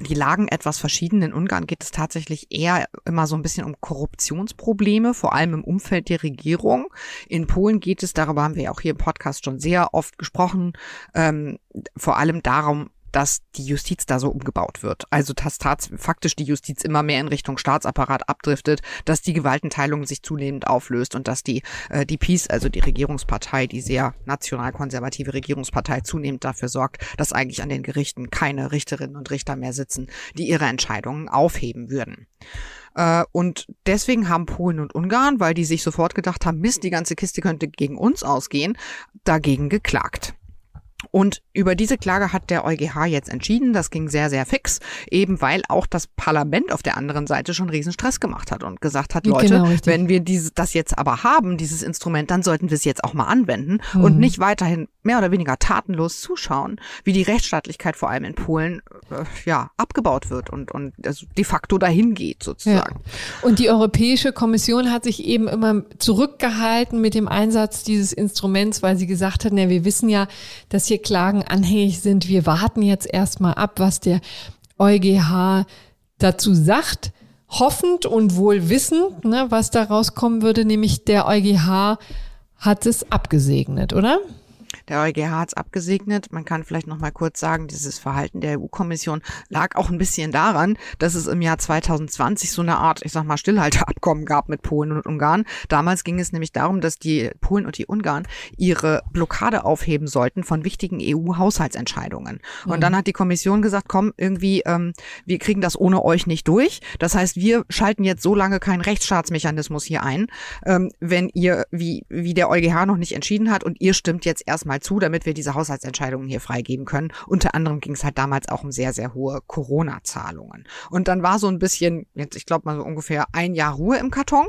die lagen etwas verschieden. In Ungarn geht es tatsächlich eher immer so ein bisschen um Korruptionsprobleme, vor allem im Umfeld der Regierung. In Polen geht es, darüber haben wir ja auch hier im Podcast schon sehr oft gesprochen, ähm, vor allem darum, dass die Justiz da so umgebaut wird. Also dass tats faktisch die Justiz immer mehr in Richtung Staatsapparat abdriftet, dass die Gewaltenteilung sich zunehmend auflöst und dass die, äh, die Peace, also die Regierungspartei, die sehr national-konservative Regierungspartei, zunehmend dafür sorgt, dass eigentlich an den Gerichten keine Richterinnen und Richter mehr sitzen, die ihre Entscheidungen aufheben würden. Äh, und deswegen haben Polen und Ungarn, weil die sich sofort gedacht haben, Mist, die ganze Kiste könnte gegen uns ausgehen, dagegen geklagt. Und über diese Klage hat der EuGH jetzt entschieden. Das ging sehr, sehr fix, eben weil auch das Parlament auf der anderen Seite schon riesen Stress gemacht hat und gesagt hat, Leute, genau, wenn wir diese, das jetzt aber haben, dieses Instrument, dann sollten wir es jetzt auch mal anwenden mhm. und nicht weiterhin mehr oder weniger tatenlos zuschauen, wie die Rechtsstaatlichkeit vor allem in Polen äh, ja abgebaut wird und und also de facto dahin geht sozusagen. Ja. Und die Europäische Kommission hat sich eben immer zurückgehalten mit dem Einsatz dieses Instruments, weil sie gesagt hat, na, wir wissen ja, dass hier Klagen anhängig sind. Wir warten jetzt erstmal ab, was der EuGH dazu sagt, hoffend und wohl wissend, ne, was da rauskommen würde, nämlich der EuGH hat es abgesegnet, oder? Der EuGH hat es abgesegnet. Man kann vielleicht noch mal kurz sagen, dieses Verhalten der EU-Kommission lag auch ein bisschen daran, dass es im Jahr 2020 so eine Art, ich sag mal, Stillhalteabkommen gab mit Polen und Ungarn. Damals ging es nämlich darum, dass die Polen und die Ungarn ihre Blockade aufheben sollten von wichtigen EU-Haushaltsentscheidungen. Und mhm. dann hat die Kommission gesagt, komm, irgendwie, ähm, wir kriegen das ohne euch nicht durch. Das heißt, wir schalten jetzt so lange keinen Rechtsstaatsmechanismus hier ein, ähm, wenn ihr, wie, wie der EuGH noch nicht entschieden hat und ihr stimmt jetzt erstmal mal zu, damit wir diese Haushaltsentscheidungen hier freigeben können. Unter anderem ging es halt damals auch um sehr, sehr hohe Corona-Zahlungen. Und dann war so ein bisschen, jetzt ich glaube mal so ungefähr ein Jahr Ruhe im Karton.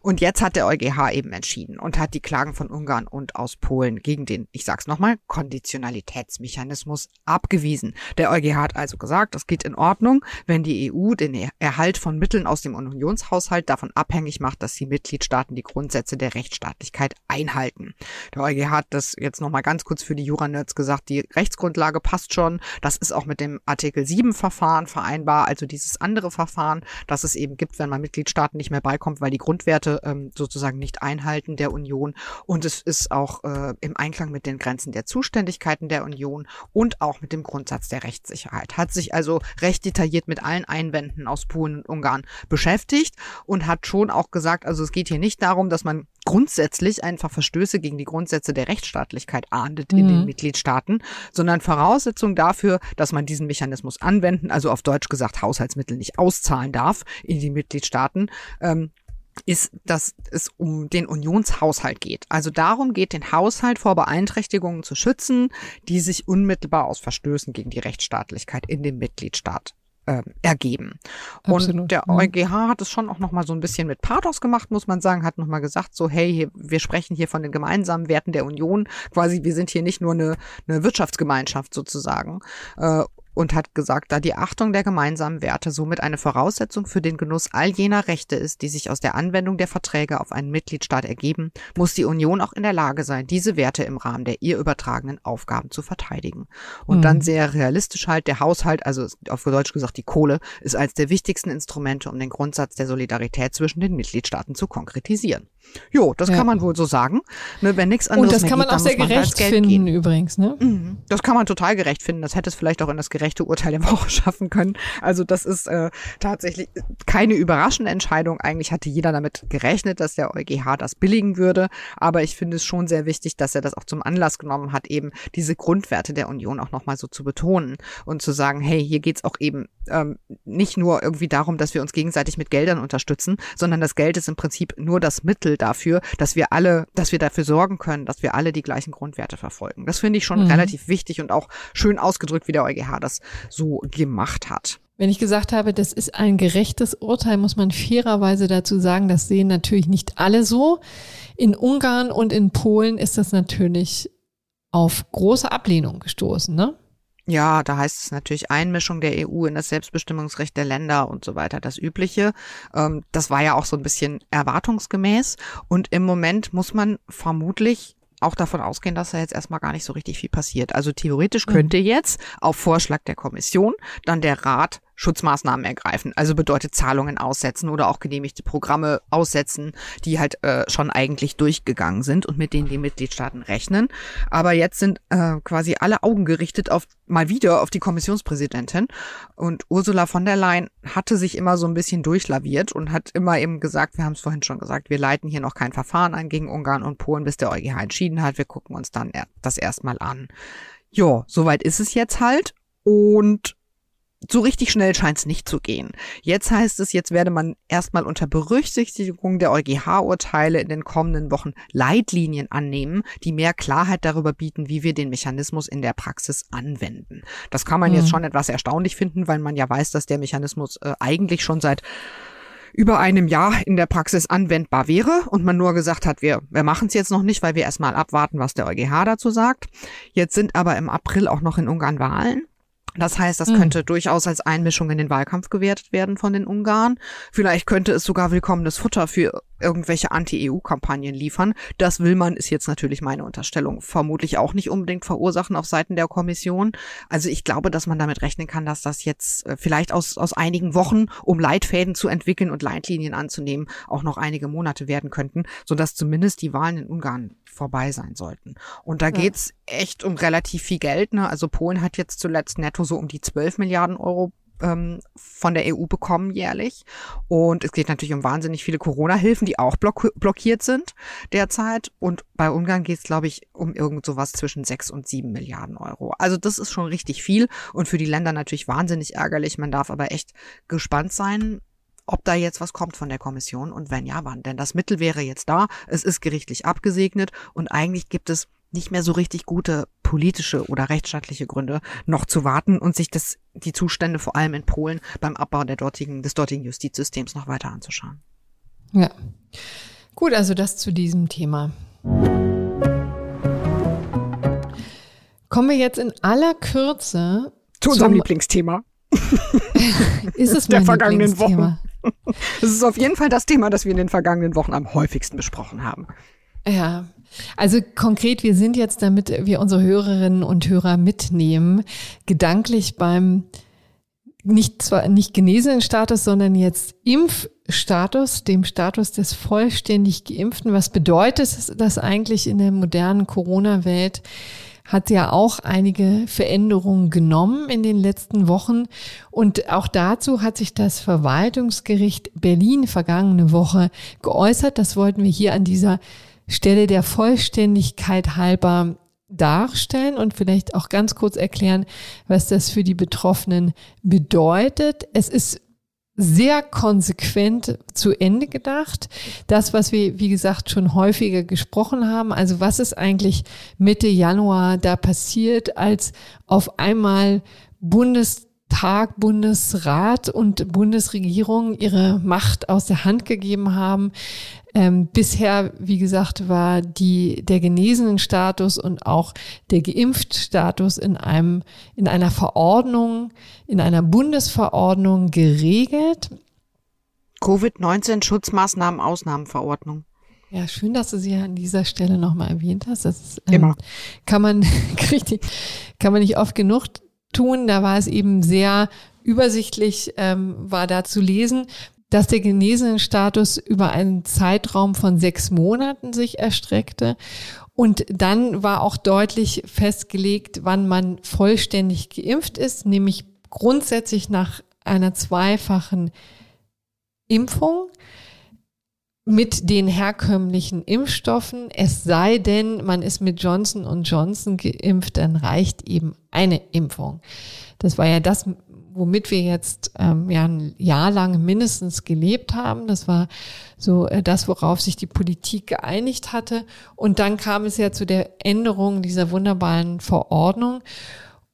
Und jetzt hat der EuGH eben entschieden und hat die Klagen von Ungarn und aus Polen gegen den, ich sag's nochmal, Konditionalitätsmechanismus abgewiesen. Der EuGH hat also gesagt, das geht in Ordnung, wenn die EU den Erhalt von Mitteln aus dem Unionshaushalt davon abhängig macht, dass die Mitgliedstaaten die Grundsätze der Rechtsstaatlichkeit einhalten. Der EuGH hat das jetzt nochmal ganz kurz für die Juranerds gesagt, die Rechtsgrundlage passt schon. Das ist auch mit dem Artikel 7 Verfahren vereinbar, also dieses andere Verfahren, das es eben gibt, wenn man Mitgliedstaaten nicht mehr beikommt, weil die Grundwerte ähm, sozusagen nicht einhalten der Union. Und es ist auch äh, im Einklang mit den Grenzen der Zuständigkeiten der Union und auch mit dem Grundsatz der Rechtssicherheit. Hat sich also recht detailliert mit allen Einwänden aus Polen und Ungarn beschäftigt und hat schon auch gesagt, also es geht hier nicht darum, dass man grundsätzlich einfach Verstöße gegen die Grundsätze der Rechtsstaatlichkeit ahndet in den mhm. Mitgliedstaaten, sondern Voraussetzung dafür, dass man diesen Mechanismus anwenden, also auf Deutsch gesagt Haushaltsmittel nicht auszahlen darf in die Mitgliedstaaten, ähm, ist, dass es um den Unionshaushalt geht. Also darum geht, den Haushalt vor Beeinträchtigungen zu schützen, die sich unmittelbar aus Verstößen gegen die Rechtsstaatlichkeit in dem Mitgliedstaat äh, ergeben. Absolut. Und der EuGH hat es schon auch noch mal so ein bisschen mit Pathos gemacht, muss man sagen, hat noch mal gesagt, so hey, hier, wir sprechen hier von den gemeinsamen Werten der Union, quasi wir sind hier nicht nur eine, eine Wirtschaftsgemeinschaft sozusagen. Äh, und hat gesagt, da die Achtung der gemeinsamen Werte somit eine Voraussetzung für den Genuss all jener Rechte ist, die sich aus der Anwendung der Verträge auf einen Mitgliedstaat ergeben, muss die Union auch in der Lage sein, diese Werte im Rahmen der ihr übertragenen Aufgaben zu verteidigen. Und mhm. dann sehr realistisch halt, der Haushalt, also auf Deutsch gesagt die Kohle, ist als der wichtigsten Instrumente, um den Grundsatz der Solidarität zwischen den Mitgliedstaaten zu konkretisieren. Jo, das ja. kann man wohl so sagen. Ne, wenn nichts anderes Und das kann man geht, auch sehr gerecht finden gehen. übrigens. Ne? Mhm. Das kann man total gerecht finden. Das hätte es vielleicht auch in das gerechte Urteil der Woche schaffen können. Also das ist äh, tatsächlich keine überraschende Entscheidung. Eigentlich hatte jeder damit gerechnet, dass der EuGH das billigen würde. Aber ich finde es schon sehr wichtig, dass er das auch zum Anlass genommen hat, eben diese Grundwerte der Union auch nochmal so zu betonen und zu sagen, hey, hier geht's auch eben ähm, nicht nur irgendwie darum, dass wir uns gegenseitig mit Geldern unterstützen, sondern das Geld ist im Prinzip nur das Mittel dafür, dass wir alle, dass wir dafür sorgen können, dass wir alle die gleichen Grundwerte verfolgen. Das finde ich schon mhm. relativ wichtig und auch schön ausgedrückt, wie der EuGH das so gemacht hat. Wenn ich gesagt habe, das ist ein gerechtes Urteil, muss man fairerweise dazu sagen, das sehen natürlich nicht alle so. In Ungarn und in Polen ist das natürlich auf große Ablehnung gestoßen, ne? Ja, da heißt es natürlich Einmischung der EU in das Selbstbestimmungsrecht der Länder und so weiter, das Übliche. Ähm, das war ja auch so ein bisschen erwartungsgemäß. Und im Moment muss man vermutlich auch davon ausgehen, dass da jetzt erstmal gar nicht so richtig viel passiert. Also theoretisch könnte jetzt auf Vorschlag der Kommission dann der Rat Schutzmaßnahmen ergreifen. Also bedeutet Zahlungen aussetzen oder auch genehmigte Programme aussetzen, die halt äh, schon eigentlich durchgegangen sind und mit denen die Mitgliedstaaten rechnen. Aber jetzt sind äh, quasi alle Augen gerichtet auf mal wieder auf die Kommissionspräsidentin. Und Ursula von der Leyen hatte sich immer so ein bisschen durchlaviert und hat immer eben gesagt, wir haben es vorhin schon gesagt, wir leiten hier noch kein Verfahren ein gegen Ungarn und Polen, bis der EuGH entschieden hat. Wir gucken uns dann das erstmal an. Ja, soweit ist es jetzt halt. Und so richtig schnell scheint es nicht zu gehen. Jetzt heißt es, jetzt werde man erstmal unter Berücksichtigung der EuGH-Urteile in den kommenden Wochen Leitlinien annehmen, die mehr Klarheit darüber bieten, wie wir den Mechanismus in der Praxis anwenden. Das kann man mhm. jetzt schon etwas erstaunlich finden, weil man ja weiß, dass der Mechanismus äh, eigentlich schon seit über einem Jahr in der Praxis anwendbar wäre und man nur gesagt hat, wir, wir machen es jetzt noch nicht, weil wir erstmal abwarten, was der EuGH dazu sagt. Jetzt sind aber im April auch noch in Ungarn Wahlen das heißt, das hm. könnte mhm. durchaus als Einmischung in den Wahlkampf gewertet werden von den Ungarn. Vielleicht könnte es sogar willkommenes Futter für irgendwelche Anti-EU-Kampagnen liefern. Das will man, ist jetzt natürlich meine Unterstellung, vermutlich auch nicht unbedingt verursachen auf Seiten der Kommission. Also ich glaube, dass man damit rechnen kann, dass das jetzt äh, vielleicht aus, aus einigen Wochen, um Leitfäden zu entwickeln und Leitlinien anzunehmen, auch noch einige Monate werden könnten, sodass zumindest die Wahlen in Ungarn vorbei sein sollten. Und da ja. geht's echt um relativ viel Geld. Ne? Also Polen hat jetzt zuletzt netto so um die 12 Milliarden Euro ähm, von der EU bekommen jährlich. Und es geht natürlich um wahnsinnig viele Corona-Hilfen, die auch block blockiert sind derzeit. Und bei Ungarn geht es, glaube ich, um irgend sowas zwischen sechs und sieben Milliarden Euro. Also das ist schon richtig viel und für die Länder natürlich wahnsinnig ärgerlich. Man darf aber echt gespannt sein, ob da jetzt was kommt von der Kommission und wenn ja, wann. Denn das Mittel wäre jetzt da, es ist gerichtlich abgesegnet und eigentlich gibt es nicht mehr so richtig gute politische oder rechtsstaatliche Gründe, noch zu warten und sich das, die Zustände vor allem in Polen beim Abbau der dortigen, des dortigen Justizsystems noch weiter anzuschauen. Ja. Gut, also das zu diesem Thema. Kommen wir jetzt in aller Kürze zu unserem Lieblingsthema. ist es der vergangenen Wochen. Es ist auf jeden Fall das Thema, das wir in den vergangenen Wochen am häufigsten besprochen haben. Ja, also konkret, wir sind jetzt, damit wir unsere Hörerinnen und Hörer mitnehmen, gedanklich beim nicht zwar nicht genesenen Status, sondern jetzt Impfstatus, dem Status des vollständig Geimpften. Was bedeutet das eigentlich in der modernen Corona-Welt? Hat ja auch einige Veränderungen genommen in den letzten Wochen. Und auch dazu hat sich das Verwaltungsgericht Berlin vergangene Woche geäußert. Das wollten wir hier an dieser Stelle der Vollständigkeit halber darstellen und vielleicht auch ganz kurz erklären, was das für die Betroffenen bedeutet. Es ist sehr konsequent zu Ende gedacht. Das, was wir, wie gesagt, schon häufiger gesprochen haben, also was ist eigentlich Mitte Januar da passiert, als auf einmal Bundestag, Bundesrat und Bundesregierung ihre Macht aus der Hand gegeben haben. Ähm, bisher, wie gesagt, war die, der genesenen Status und auch der geimpft Status in einem, in einer Verordnung, in einer Bundesverordnung geregelt. Covid-19 Schutzmaßnahmen Ausnahmenverordnung. Ja, schön, dass du sie an dieser Stelle nochmal erwähnt hast. Das ist, ähm, Immer. Kann man, kann man nicht oft genug tun. Da war es eben sehr übersichtlich, ähm, war da zu lesen, dass der Genesenenstatus über einen Zeitraum von sechs Monaten sich erstreckte. Und dann war auch deutlich festgelegt, wann man vollständig geimpft ist, nämlich grundsätzlich nach einer zweifachen Impfung mit den herkömmlichen Impfstoffen. Es sei denn, man ist mit Johnson Johnson geimpft, dann reicht eben eine Impfung. Das war ja das, womit wir jetzt ähm, ja ein Jahr lang mindestens gelebt haben. Das war so äh, das, worauf sich die Politik geeinigt hatte. Und dann kam es ja zu der Änderung dieser wunderbaren Verordnung.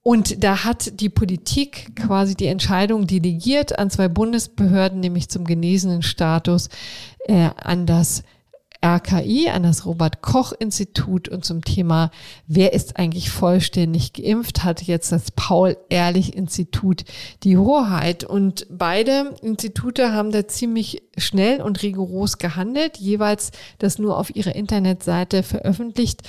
Und da hat die Politik quasi die Entscheidung delegiert an zwei Bundesbehörden, nämlich zum genesenen Status, äh, an das RKI, an das Robert Koch Institut und zum Thema, wer ist eigentlich vollständig geimpft, hat jetzt das Paul Ehrlich Institut die Hoheit. Und beide Institute haben da ziemlich schnell und rigoros gehandelt, jeweils das nur auf ihrer Internetseite veröffentlicht,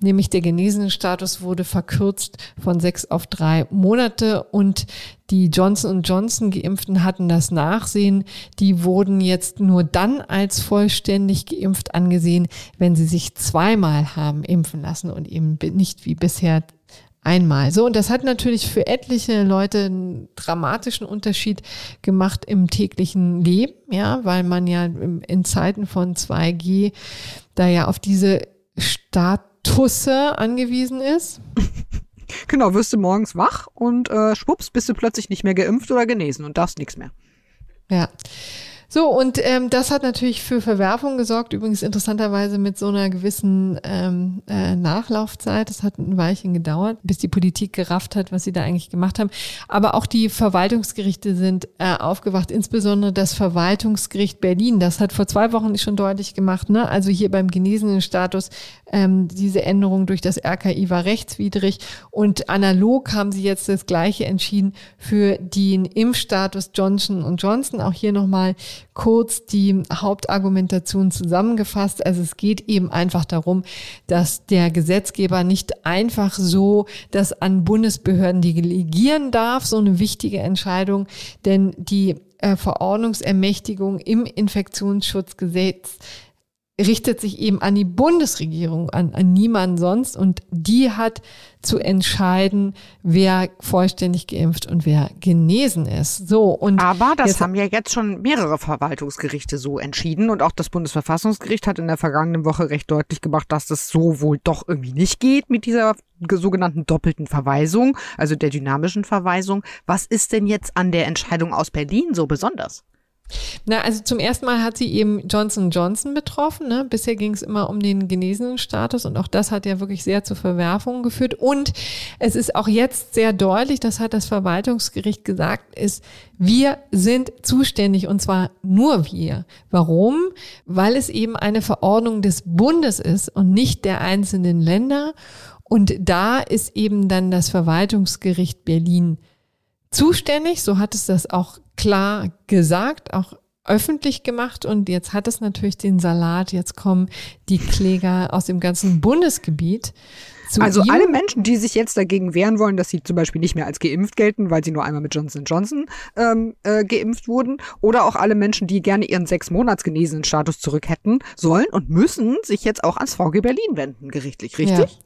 nämlich der Genesenenstatus wurde verkürzt von sechs auf drei Monate und die Johnson Johnson geimpften hatten das Nachsehen. Die wurden jetzt nur dann als vollständig geimpft angesehen, wenn sie sich zweimal haben impfen lassen und eben nicht wie bisher einmal. So, und das hat natürlich für etliche Leute einen dramatischen Unterschied gemacht im täglichen Leben, ja, weil man ja in Zeiten von 2G da ja auf diese Statusse angewiesen ist. Genau, wirst du morgens wach und äh, schwupps, bist du plötzlich nicht mehr geimpft oder genesen und darfst nichts mehr. Ja. So, und ähm, das hat natürlich für Verwerfung gesorgt, übrigens interessanterweise mit so einer gewissen ähm, äh, Nachlaufzeit. Das hat ein Weilchen gedauert, bis die Politik gerafft hat, was sie da eigentlich gemacht haben. Aber auch die Verwaltungsgerichte sind äh, aufgewacht, insbesondere das Verwaltungsgericht Berlin. Das hat vor zwei Wochen schon deutlich gemacht, ne? also hier beim genesenen Status, ähm, diese Änderung durch das RKI war rechtswidrig. Und analog haben sie jetzt das Gleiche entschieden für den Impfstatus Johnson Johnson. Auch hier nochmal kurz die Hauptargumentation zusammengefasst. Also es geht eben einfach darum, dass der Gesetzgeber nicht einfach so das an Bundesbehörden delegieren darf, so eine wichtige Entscheidung, denn die äh, Verordnungsermächtigung im Infektionsschutzgesetz richtet sich eben an die Bundesregierung, an, an niemanden sonst. Und die hat zu entscheiden, wer vollständig geimpft und wer genesen ist. So und aber das haben ja jetzt schon mehrere Verwaltungsgerichte so entschieden und auch das Bundesverfassungsgericht hat in der vergangenen Woche recht deutlich gemacht, dass das so wohl doch irgendwie nicht geht mit dieser sogenannten doppelten Verweisung, also der dynamischen Verweisung. Was ist denn jetzt an der Entscheidung aus Berlin so besonders? Na, also zum ersten Mal hat sie eben Johnson Johnson betroffen. Ne? Bisher ging es immer um den genesenen Status und auch das hat ja wirklich sehr zu Verwerfungen geführt. Und es ist auch jetzt sehr deutlich, das hat das Verwaltungsgericht gesagt, ist, wir sind zuständig und zwar nur wir. Warum? Weil es eben eine Verordnung des Bundes ist und nicht der einzelnen Länder. Und da ist eben dann das Verwaltungsgericht Berlin zuständig. So hat es das auch klar gesagt, auch öffentlich gemacht und jetzt hat es natürlich den Salat. Jetzt kommen die Kläger aus dem ganzen Bundesgebiet also ihm? alle Menschen, die sich jetzt dagegen wehren wollen, dass sie zum Beispiel nicht mehr als geimpft gelten, weil sie nur einmal mit Johnson Johnson ähm, äh, geimpft wurden, oder auch alle Menschen, die gerne ihren sechs Monats genesenen Status zurück hätten, sollen und müssen sich jetzt auch ans VG Berlin wenden, gerichtlich, richtig?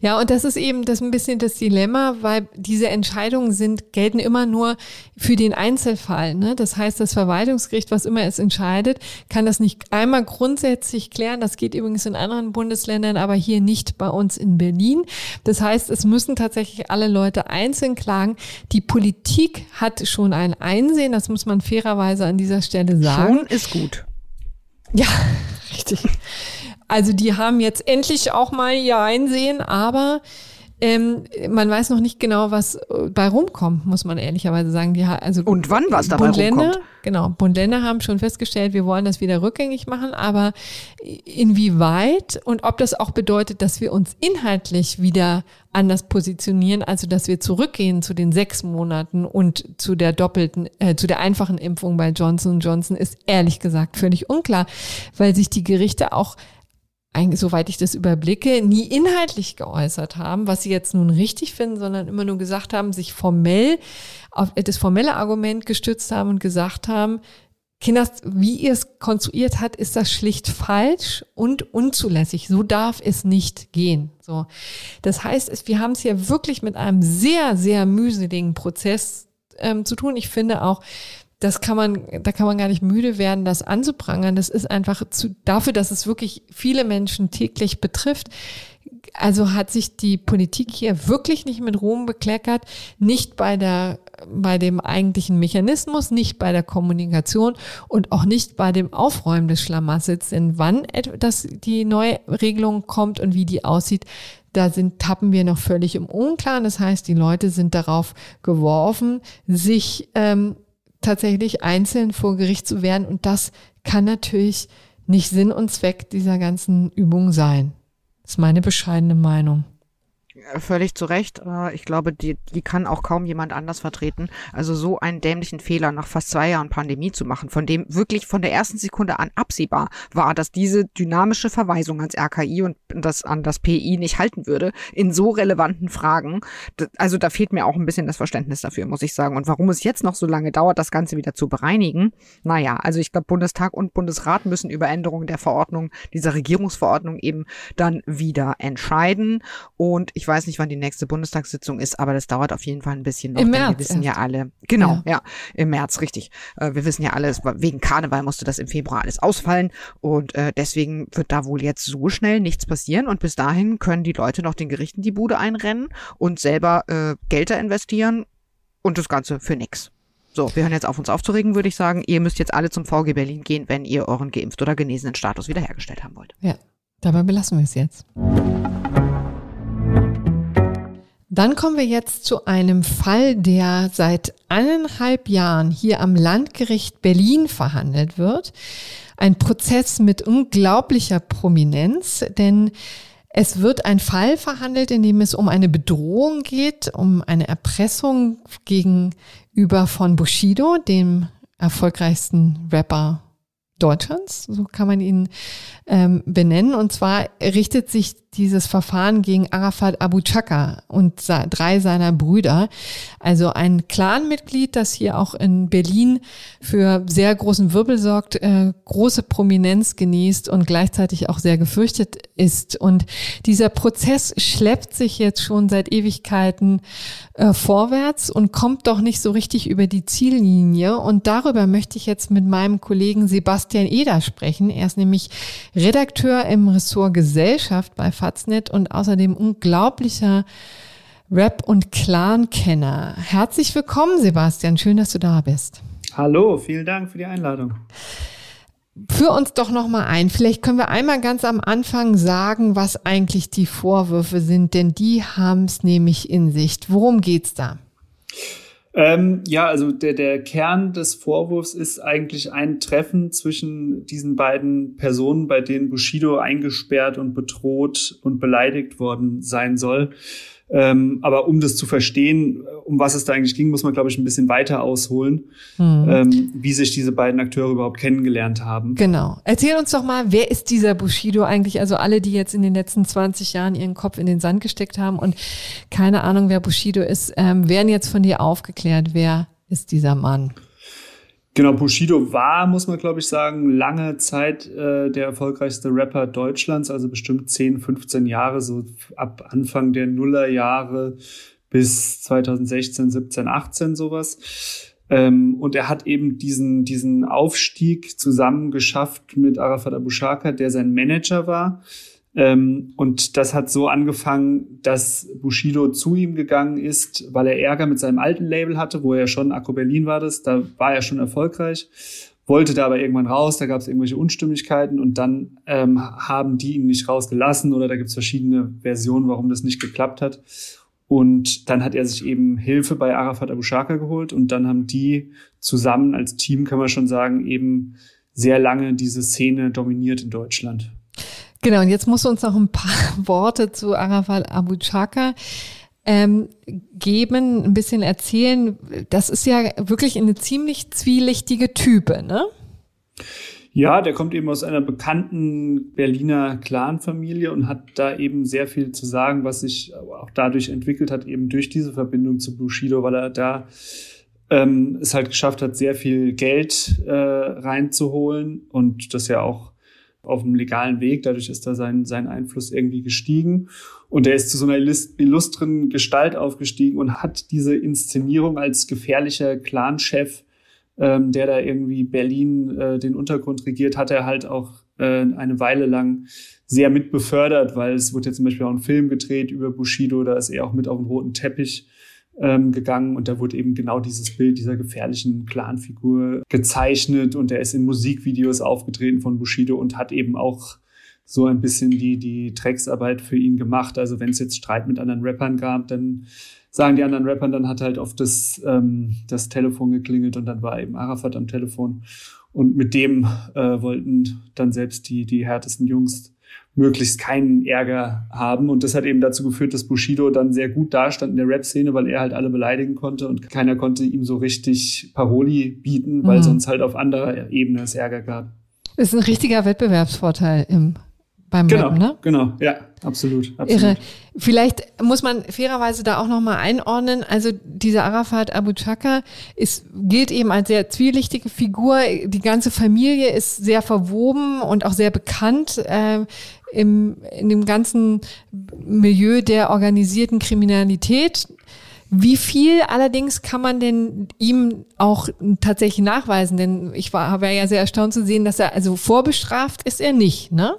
Ja. ja, und das ist eben das ein bisschen das Dilemma, weil diese Entscheidungen sind, gelten immer nur für den Einzelfall. Ne? Das heißt, das Verwaltungsgericht, was immer es entscheidet, kann das nicht einmal grundsätzlich klären. Das geht übrigens in anderen Bundesländern, aber hier nicht bei uns in Berlin. Berlin. Das heißt, es müssen tatsächlich alle Leute einzeln klagen. Die Politik hat schon ein Einsehen, das muss man fairerweise an dieser Stelle sagen. Schon ist gut. Ja, richtig. Also die haben jetzt endlich auch mal ihr Einsehen, aber ähm, man weiß noch nicht genau, was äh, bei rumkommt, muss man ehrlicherweise sagen. Die, also und wann was dabei Bund Länder, rumkommt. Genau, Bund Länder haben schon festgestellt, wir wollen das wieder rückgängig machen, aber inwieweit und ob das auch bedeutet, dass wir uns inhaltlich wieder anders positionieren, also dass wir zurückgehen zu den sechs Monaten und zu der doppelten, äh, zu der einfachen Impfung bei Johnson Johnson, ist ehrlich gesagt völlig unklar, weil sich die Gerichte auch soweit ich das überblicke, nie inhaltlich geäußert haben, was sie jetzt nun richtig finden, sondern immer nur gesagt haben, sich formell auf das formelle Argument gestützt haben und gesagt haben, Kinders, wie ihr es konstruiert hat, ist das schlicht falsch und unzulässig. So darf es nicht gehen. So. Das heißt, wir haben es hier wirklich mit einem sehr, sehr mühseligen Prozess ähm, zu tun. Ich finde auch, das kann man, da kann man gar nicht müde werden, das anzuprangern. Das ist einfach zu, dafür, dass es wirklich viele Menschen täglich betrifft. Also hat sich die Politik hier wirklich nicht mit Ruhm bekleckert, nicht bei der, bei dem eigentlichen Mechanismus, nicht bei der Kommunikation und auch nicht bei dem Aufräumen des Schlamassels. Denn wann das, die neue Regelung kommt und wie die aussieht, da sind, tappen wir noch völlig im Unklaren. Das heißt, die Leute sind darauf geworfen, sich ähm, tatsächlich einzeln vor Gericht zu werden. Und das kann natürlich nicht Sinn und Zweck dieser ganzen Übung sein. Das ist meine bescheidene Meinung. Völlig zu Recht. Äh, ich glaube, die, die kann auch kaum jemand anders vertreten. Also so einen dämlichen Fehler nach fast zwei Jahren Pandemie zu machen, von dem wirklich von der ersten Sekunde an absehbar war, dass diese dynamische Verweisung ans RKI und das an das PI nicht halten würde, in so relevanten Fragen. Also da fehlt mir auch ein bisschen das Verständnis dafür, muss ich sagen. Und warum es jetzt noch so lange dauert, das Ganze wieder zu bereinigen, naja, also ich glaube, Bundestag und Bundesrat müssen über Änderungen der Verordnung, dieser Regierungsverordnung eben dann wieder entscheiden. Und ich weiß weiß nicht, wann die nächste Bundestagssitzung ist, aber das dauert auf jeden Fall ein bisschen noch. Im März. Wir wissen erst. ja alle, genau, ja. ja. im März, richtig. Äh, wir wissen ja alle, wegen Karneval musste das im Februar alles ausfallen und äh, deswegen wird da wohl jetzt so schnell nichts passieren und bis dahin können die Leute noch den Gerichten die Bude einrennen und selber äh, Gelder investieren und das Ganze für nix. So, wir hören jetzt auf, uns aufzuregen, würde ich sagen. Ihr müsst jetzt alle zum VG Berlin gehen, wenn ihr euren geimpft oder genesenen Status wiederhergestellt haben wollt. Ja, dabei belassen wir es jetzt. Dann kommen wir jetzt zu einem Fall, der seit eineinhalb Jahren hier am Landgericht Berlin verhandelt wird. Ein Prozess mit unglaublicher Prominenz, denn es wird ein Fall verhandelt, in dem es um eine Bedrohung geht, um eine Erpressung gegenüber von Bushido, dem erfolgreichsten Rapper Deutschlands, so kann man ihn ähm, benennen. Und zwar richtet sich dieses Verfahren gegen Arafat Abu Chaka und drei seiner Brüder. Also ein Clanmitglied, das hier auch in Berlin für sehr großen Wirbel sorgt, äh, große Prominenz genießt und gleichzeitig auch sehr gefürchtet ist. Und dieser Prozess schleppt sich jetzt schon seit Ewigkeiten äh, vorwärts und kommt doch nicht so richtig über die Ziellinie. Und darüber möchte ich jetzt mit meinem Kollegen Sebastian Eder sprechen. Er ist nämlich Redakteur im Ressort Gesellschaft bei Faznet und außerdem unglaublicher Rap- und Clan-Kenner. Herzlich willkommen, Sebastian. Schön, dass du da bist. Hallo, vielen Dank für die Einladung. Führ uns doch noch mal ein. Vielleicht können wir einmal ganz am Anfang sagen, was eigentlich die Vorwürfe sind, denn die haben es nämlich in Sicht. Worum geht's da? Ähm, ja, also der, der Kern des Vorwurfs ist eigentlich ein Treffen zwischen diesen beiden Personen, bei denen Bushido eingesperrt und bedroht und beleidigt worden sein soll. Ähm, aber um das zu verstehen, um was es da eigentlich ging, muss man, glaube ich, ein bisschen weiter ausholen, mhm. ähm, wie sich diese beiden Akteure überhaupt kennengelernt haben. Genau. Erzähl uns doch mal, wer ist dieser Bushido eigentlich? Also alle, die jetzt in den letzten 20 Jahren ihren Kopf in den Sand gesteckt haben und keine Ahnung, wer Bushido ist, ähm, werden jetzt von dir aufgeklärt. Wer ist dieser Mann? Genau, Bushido war, muss man glaube ich sagen, lange Zeit äh, der erfolgreichste Rapper Deutschlands, also bestimmt 10, 15 Jahre, so ab Anfang der Nullerjahre bis 2016, 17, 18 sowas. Ähm, und er hat eben diesen, diesen Aufstieg zusammen geschafft mit Arafat Abu Shaka, der sein Manager war. Ähm, und das hat so angefangen, dass Bushido zu ihm gegangen ist, weil er Ärger mit seinem alten Label hatte, wo er schon, Akku Berlin war das, da war er schon erfolgreich, wollte da aber irgendwann raus, da gab es irgendwelche Unstimmigkeiten und dann ähm, haben die ihn nicht rausgelassen oder da gibt es verschiedene Versionen, warum das nicht geklappt hat. Und dann hat er sich eben Hilfe bei Arafat Abu Shaka geholt und dann haben die zusammen als Team, kann man schon sagen, eben sehr lange diese Szene dominiert in Deutschland. Genau, und jetzt musst du uns noch ein paar Worte zu Arafat Abu Chaka ähm, geben, ein bisschen erzählen. Das ist ja wirklich eine ziemlich zwielichtige Type, ne? Ja, der kommt eben aus einer bekannten Berliner Clanfamilie und hat da eben sehr viel zu sagen, was sich auch dadurch entwickelt hat, eben durch diese Verbindung zu Bushido, weil er da ähm, es halt geschafft hat, sehr viel Geld äh, reinzuholen und das ja auch auf dem legalen Weg. Dadurch ist da sein, sein Einfluss irgendwie gestiegen. Und er ist zu so einer illustren Gestalt aufgestiegen und hat diese Inszenierung als gefährlicher Clanchef, ähm, der da irgendwie Berlin äh, den Untergrund regiert, hat er halt auch äh, eine Weile lang sehr mit befördert, weil es wurde ja zum Beispiel auch ein Film gedreht über Bushido, da ist er auch mit auf den roten Teppich ähm, gegangen und da wurde eben genau dieses Bild dieser gefährlichen Clanfigur gezeichnet und er ist in Musikvideos aufgetreten von Bushido und hat eben auch so ein bisschen die, die Drecksarbeit für ihn gemacht. Also wenn es jetzt Streit mit anderen Rappern gab, dann sagen die anderen Rappern, dann hat halt oft das, ähm, das Telefon geklingelt und dann war eben Arafat am Telefon. Und mit dem äh, wollten dann selbst die, die härtesten Jungs möglichst keinen Ärger haben. Und das hat eben dazu geführt, dass Bushido dann sehr gut dastand in der Rap-Szene, weil er halt alle beleidigen konnte und keiner konnte ihm so richtig Paroli bieten, weil mhm. sonst halt auf anderer Ebene es Ärger gab. Das ist ein richtiger Wettbewerbsvorteil im beim genau, Rappen, ne? Genau, ja, absolut, absolut. Irre. Vielleicht muss man fairerweise da auch nochmal einordnen. Also dieser Arafat Abu Chaka ist, gilt eben als sehr zwielichtige Figur. Die ganze Familie ist sehr verwoben und auch sehr bekannt äh, im, in dem ganzen Milieu der organisierten Kriminalität. Wie viel allerdings kann man denn ihm auch tatsächlich nachweisen? Denn ich war, war ja sehr erstaunt zu sehen, dass er also vorbestraft ist er nicht, ne?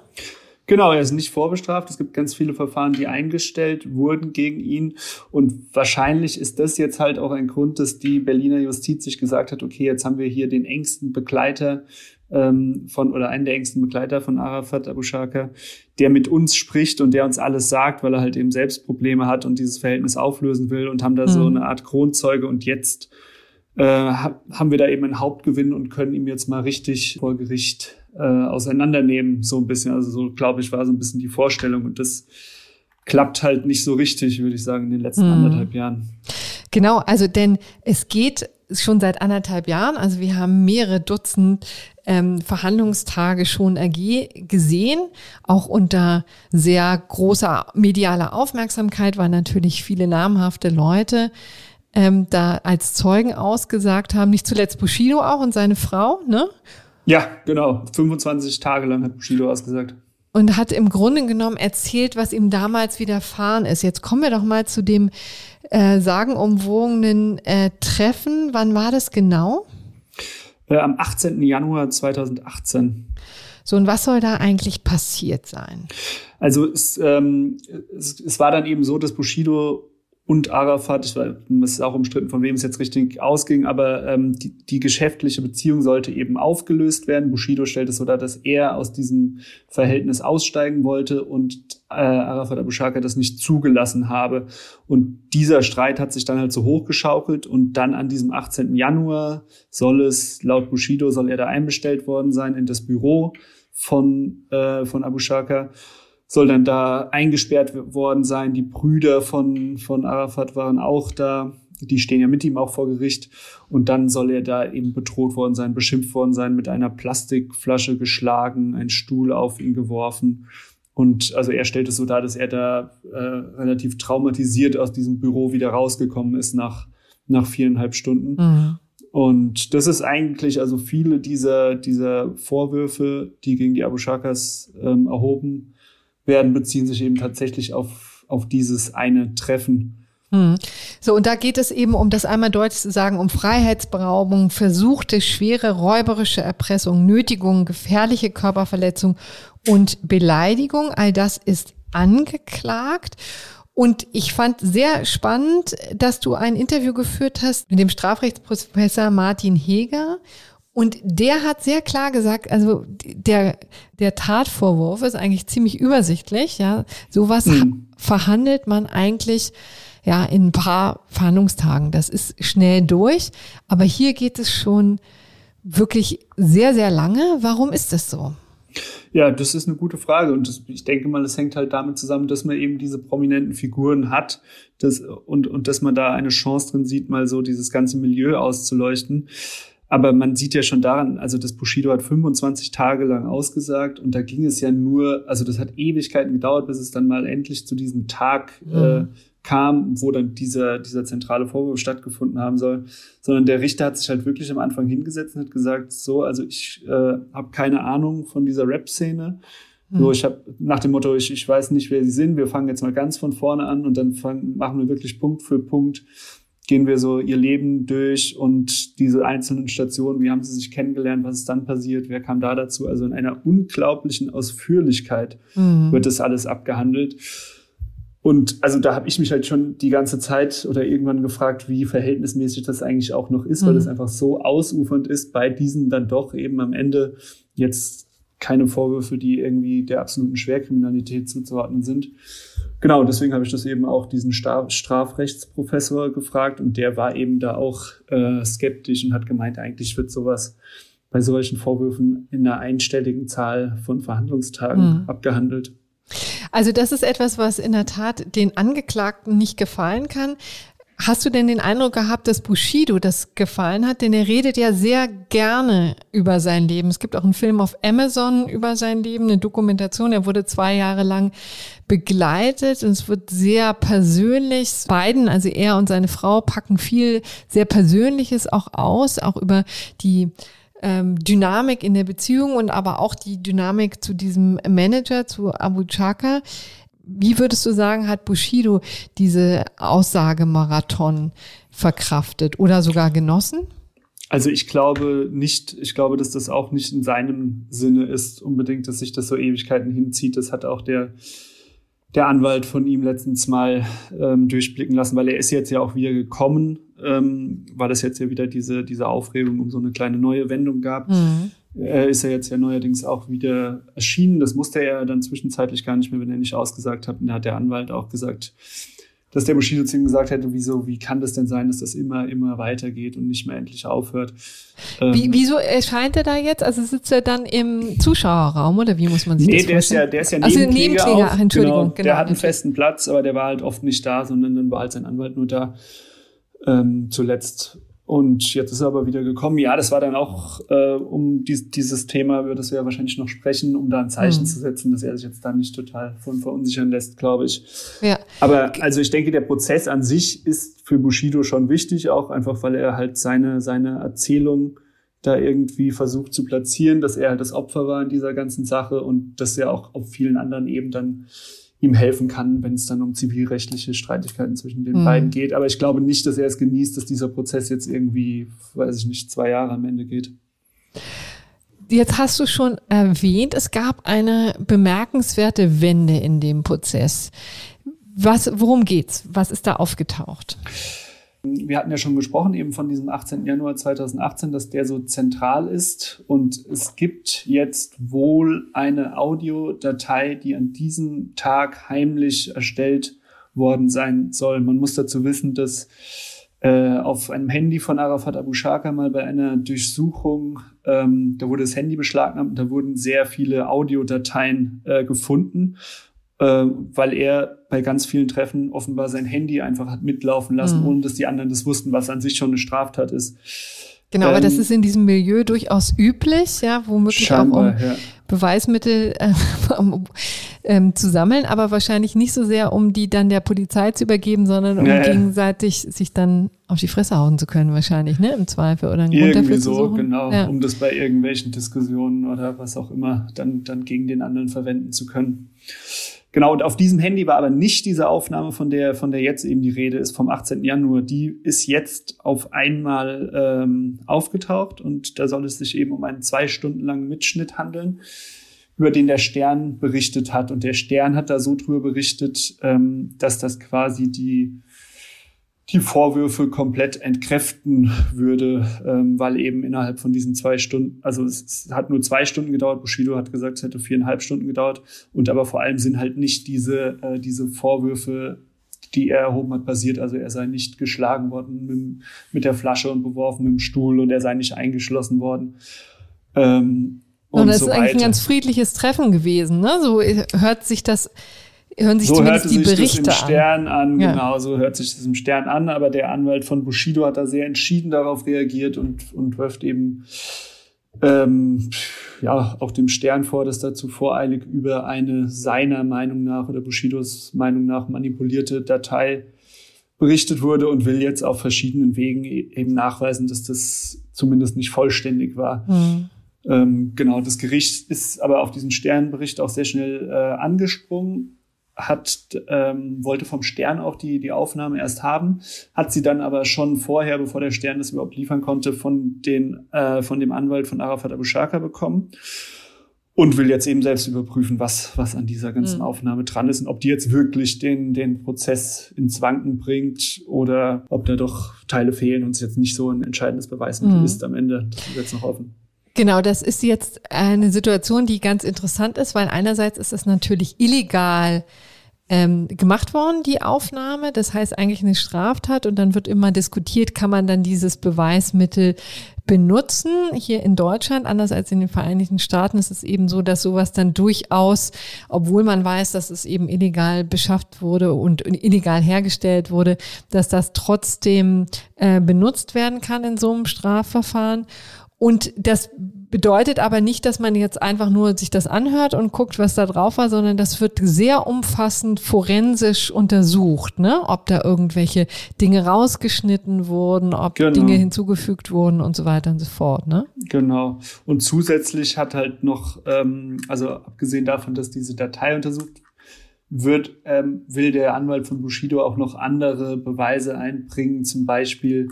Genau, er ist nicht vorbestraft. Es gibt ganz viele Verfahren, die eingestellt wurden gegen ihn. Und wahrscheinlich ist das jetzt halt auch ein Grund, dass die Berliner Justiz sich gesagt hat, okay, jetzt haben wir hier den engsten Begleiter ähm, von oder einen der engsten Begleiter von Arafat Abu Shaka, der mit uns spricht und der uns alles sagt, weil er halt eben selbst Probleme hat und dieses Verhältnis auflösen will und haben da mhm. so eine Art Kronzeuge und jetzt äh, haben wir da eben einen Hauptgewinn und können ihm jetzt mal richtig vor Gericht äh, auseinandernehmen, so ein bisschen. Also so, glaube ich, war so ein bisschen die Vorstellung und das klappt halt nicht so richtig, würde ich sagen, in den letzten mhm. anderthalb Jahren. Genau, also denn es geht schon seit anderthalb Jahren. Also wir haben mehrere Dutzend ähm, Verhandlungstage schon gesehen, auch unter sehr großer medialer Aufmerksamkeit, weil natürlich viele namhafte Leute ähm, da als Zeugen ausgesagt haben, nicht zuletzt Bushido auch und seine Frau, ne? Ja, genau. 25 Tage lang hat Bushido ausgesagt. Und hat im Grunde genommen erzählt, was ihm damals widerfahren ist. Jetzt kommen wir doch mal zu dem äh, sagenumwogenen äh, Treffen. Wann war das genau? Äh, am 18. Januar 2018. So, und was soll da eigentlich passiert sein? Also es, ähm, es, es war dann eben so, dass Bushido und Arafat, ich weiß, es ist auch umstritten, von wem es jetzt richtig ausging, aber ähm, die, die geschäftliche Beziehung sollte eben aufgelöst werden. Bushido stellt es so dar, dass er aus diesem Verhältnis aussteigen wollte und äh, Arafat Abu Shaka das nicht zugelassen habe. Und dieser Streit hat sich dann halt so hochgeschaukelt und dann an diesem 18. Januar soll es, laut Bushido, soll er da einbestellt worden sein in das Büro von, äh, von Abu Shaka soll dann da eingesperrt worden sein. Die Brüder von, von Arafat waren auch da. Die stehen ja mit ihm auch vor Gericht. Und dann soll er da eben bedroht worden sein, beschimpft worden sein, mit einer Plastikflasche geschlagen, ein Stuhl auf ihn geworfen. Und also er stellt es so dar, dass er da äh, relativ traumatisiert aus diesem Büro wieder rausgekommen ist nach, nach viereinhalb Stunden. Mhm. Und das ist eigentlich, also viele dieser, dieser Vorwürfe, die gegen die Abu Shakas ähm, erhoben werden, beziehen sich eben tatsächlich auf, auf dieses eine Treffen. Hm. So, und da geht es eben, um das einmal deutlich zu sagen, um Freiheitsberaubung, versuchte schwere räuberische Erpressung, Nötigung, gefährliche Körperverletzung und Beleidigung. All das ist angeklagt. Und ich fand sehr spannend, dass du ein Interview geführt hast mit dem Strafrechtsprofessor Martin Heger. Und der hat sehr klar gesagt, also der, der Tatvorwurf ist eigentlich ziemlich übersichtlich, ja. Sowas mhm. verhandelt man eigentlich ja in ein paar Verhandlungstagen. Das ist schnell durch. Aber hier geht es schon wirklich sehr, sehr lange. Warum ist das so? Ja, das ist eine gute Frage und das, ich denke mal, das hängt halt damit zusammen, dass man eben diese prominenten Figuren hat das, und, und dass man da eine Chance drin sieht, mal so dieses ganze Milieu auszuleuchten. Aber man sieht ja schon daran, also das Bushido hat 25 Tage lang ausgesagt und da ging es ja nur, also das hat Ewigkeiten gedauert, bis es dann mal endlich zu diesem Tag mhm. äh, kam, wo dann dieser, dieser zentrale Vorwurf stattgefunden haben soll, sondern der Richter hat sich halt wirklich am Anfang hingesetzt und hat gesagt, so, also ich äh, habe keine Ahnung von dieser Rap-Szene. Mhm. So, ich habe nach dem Motto, ich, ich weiß nicht, wer sie sind, wir fangen jetzt mal ganz von vorne an und dann fangen, machen wir wirklich Punkt für Punkt gehen wir so ihr Leben durch und diese einzelnen Stationen, wie haben sie sich kennengelernt, was ist dann passiert, wer kam da dazu. Also in einer unglaublichen Ausführlichkeit mhm. wird das alles abgehandelt. Und also da habe ich mich halt schon die ganze Zeit oder irgendwann gefragt, wie verhältnismäßig das eigentlich auch noch ist, mhm. weil das einfach so ausufernd ist bei diesen dann doch eben am Ende jetzt keine Vorwürfe, die irgendwie der absoluten Schwerkriminalität zuzuordnen sind. Genau, deswegen habe ich das eben auch diesen Strafrechtsprofessor gefragt und der war eben da auch äh, skeptisch und hat gemeint, eigentlich wird sowas bei solchen Vorwürfen in einer einstelligen Zahl von Verhandlungstagen mhm. abgehandelt. Also das ist etwas, was in der Tat den Angeklagten nicht gefallen kann. Hast du denn den Eindruck gehabt, dass Bushido das gefallen hat? Denn er redet ja sehr gerne über sein Leben. Es gibt auch einen Film auf Amazon über sein Leben, eine Dokumentation. Er wurde zwei Jahre lang begleitet und es wird sehr persönlich. Beiden, also er und seine Frau, packen viel sehr Persönliches auch aus, auch über die ähm, Dynamik in der Beziehung und aber auch die Dynamik zu diesem Manager, zu Abu Chaka. Wie würdest du sagen, hat Bushido diese Aussagemarathon verkraftet oder sogar genossen? Also ich glaube nicht, ich glaube, dass das auch nicht in seinem Sinne ist, unbedingt, dass sich das so Ewigkeiten hinzieht. Das hat auch der, der Anwalt von ihm letztens mal ähm, durchblicken lassen, weil er ist jetzt ja auch wieder gekommen, ähm, weil es jetzt ja wieder diese, diese Aufregung um so eine kleine neue Wendung gab. Mhm äh, ist er jetzt ja neuerdings auch wieder erschienen. Das musste er dann zwischenzeitlich gar nicht mehr, wenn er nicht ausgesagt hat. Und da hat der Anwalt auch gesagt, dass der Bushido zu ihm gesagt hätte, wieso, wie kann das denn sein, dass das immer, immer weitergeht und nicht mehr endlich aufhört? Ähm, wie, wieso erscheint er da jetzt? Also sitzt er dann im Zuschauerraum oder wie muss man sich nee, das vorstellen? Nee, der ist ja, der ist ja Nebenkläger. Also Nebenkläger, auch, Entschuldigung. Genau, genau, der hat einen festen Platz, aber der war halt oft nicht da, sondern dann war halt sein Anwalt nur da. Ähm, zuletzt Und jetzt ist er aber wieder gekommen. Ja, das war dann auch, äh, um dies, dieses Thema, über das wir ja wahrscheinlich noch sprechen, um da ein Zeichen mhm. zu setzen, dass er sich jetzt da nicht total von verunsichern lässt, glaube ich. Ja. Aber also ich denke, der Prozess an sich ist für Bushido schon wichtig, auch einfach, weil er halt seine, seine Erzählung da irgendwie versucht zu platzieren, dass er halt das Opfer war in dieser ganzen Sache und dass er auch auf vielen anderen Ebenen dann ihm helfen kann, wenn es dann um zivilrechtliche Streitigkeiten zwischen den mhm. beiden geht. Aber ich glaube nicht, dass er es genießt, dass dieser Prozess jetzt irgendwie, weiß ich nicht, zwei Jahre am Ende geht. Jetzt hast du schon erwähnt, es gab eine bemerkenswerte Wende in dem Prozess. Was, worum geht's? Was ist da aufgetaucht? Wir hatten ja schon gesprochen eben von diesem 18. Januar 2018, dass der so zentral ist. Und es gibt jetzt wohl eine Audiodatei, die an diesem Tag heimlich erstellt worden sein soll. Man muss dazu wissen, dass äh, auf einem Handy von Arafat Abu Shaka mal bei einer Durchsuchung, ähm, da wurde das Handy beschlagnahmt und da wurden sehr viele Audiodateien äh, gefunden weil er bei ganz vielen Treffen offenbar sein Handy einfach hat mitlaufen lassen, mhm. ohne dass die anderen das wussten, was an sich schon eine Straftat ist. Genau, ähm, aber das ähm, ist in diesem Milieu durchaus üblich, ja, womöglich auch um ja. Beweismittel äh, um, ähm, zu sammeln, aber wahrscheinlich nicht so sehr, um die dann der Polizei zu übergeben, sondern um ja, gegenseitig sich dann auf die Fresse hauen zu können, wahrscheinlich, ne, im Zweifel oder einen Grund dafür so, zu suchen. genau, ja. um das bei irgendwelchen Diskussionen oder was auch immer dann, dann gegen den anderen verwenden zu können. Genau, und auf diesem Handy war aber nicht diese Aufnahme, von der, von der jetzt eben die Rede ist, vom 18. Januar. Die ist jetzt auf einmal ähm, aufgetaucht und da soll es sich eben um einen zwei Stunden langen Mitschnitt handeln, über den der Stern berichtet hat. Und der Stern hat da so drüber berichtet, ähm, dass das quasi die die Vorwürfe komplett entkräften würde, ähm, weil eben innerhalb von diesen zwei Stunden, also es, hat nur zwei Stunden gedauert, Bushido hat gesagt, es hätte viereinhalb Stunden gedauert und aber vor allem sind halt nicht diese, äh, diese Vorwürfe, die er erhoben hat, passiert. Also er sei nicht geschlagen worden mit, mit der Flasche und beworfen mit dem Stuhl und er sei nicht eingeschlossen worden. Ähm, und, und das so ist eigentlich ein ganz friedliches Treffen gewesen, ne? So hört sich das hören sich so zumindest die Berichte das im Stern an. an ja. Genau, so hört sich das im Stern an. Aber der Anwalt von Bushido hat da sehr entschieden darauf reagiert und, und wirft eben ähm, ja auch dem Stern vor, dass dazu voreilig über eine seiner Meinung nach oder Bushidos Meinung nach manipulierte Datei berichtet wurde und will jetzt auf verschiedenen Wegen e-, eben nachweisen, dass das zumindest nicht vollständig war. Mhm. Genau, das Gericht ist aber auf diesen Sternbericht auch sehr schnell äh, angesprungen hat, ähm, wollte vom Stern auch die, die Aufnahme erst haben, hat sie dann aber schon vorher, bevor der Stern das überhaupt liefern konnte, von, den, äh, von dem Anwalt von Arafat Abu Shaka bekommen und will jetzt eben selbst überprüfen, was, was an dieser ganzen mhm. Aufnahme dran ist und ob die jetzt wirklich den, den Prozess ins Wanken bringt oder ob da doch Teile fehlen und es jetzt nicht so ein entscheidendes Beweismittel mhm. ist am Ende. Das ist jetzt noch offen. Genau, das ist jetzt eine Situation, die ganz interessant ist, weil einerseits ist es natürlich illegal ähm, gemacht worden, die Aufnahme. Das heißt eigentlich eine Straftat und dann wird immer diskutiert, kann man dann dieses Beweismittel benutzen. Hier in Deutschland, anders als in den Vereinigten Staaten, ist es eben so, dass sowas dann durchaus, obwohl man weiß, dass es eben illegal beschafft wurde und illegal hergestellt wurde, dass das trotzdem äh, benutzt werden kann in so einem Strafverfahren. Und das bedeutet aber nicht, dass man jetzt einfach nur sich das anhört und guckt, was da drauf war, sondern das wird sehr umfassend forensisch untersucht, ne? Ob da irgendwelche Dinge rausgeschnitten wurden, ob genau. Dinge hinzugefügt wurden und so weiter und so fort, ne? Genau. Und zusätzlich hat halt noch, ähm, also abgesehen davon, dass diese Datei untersucht wird, ähm, will der Anwalt von Bushido auch noch andere Beweise einbringen, zum Beispiel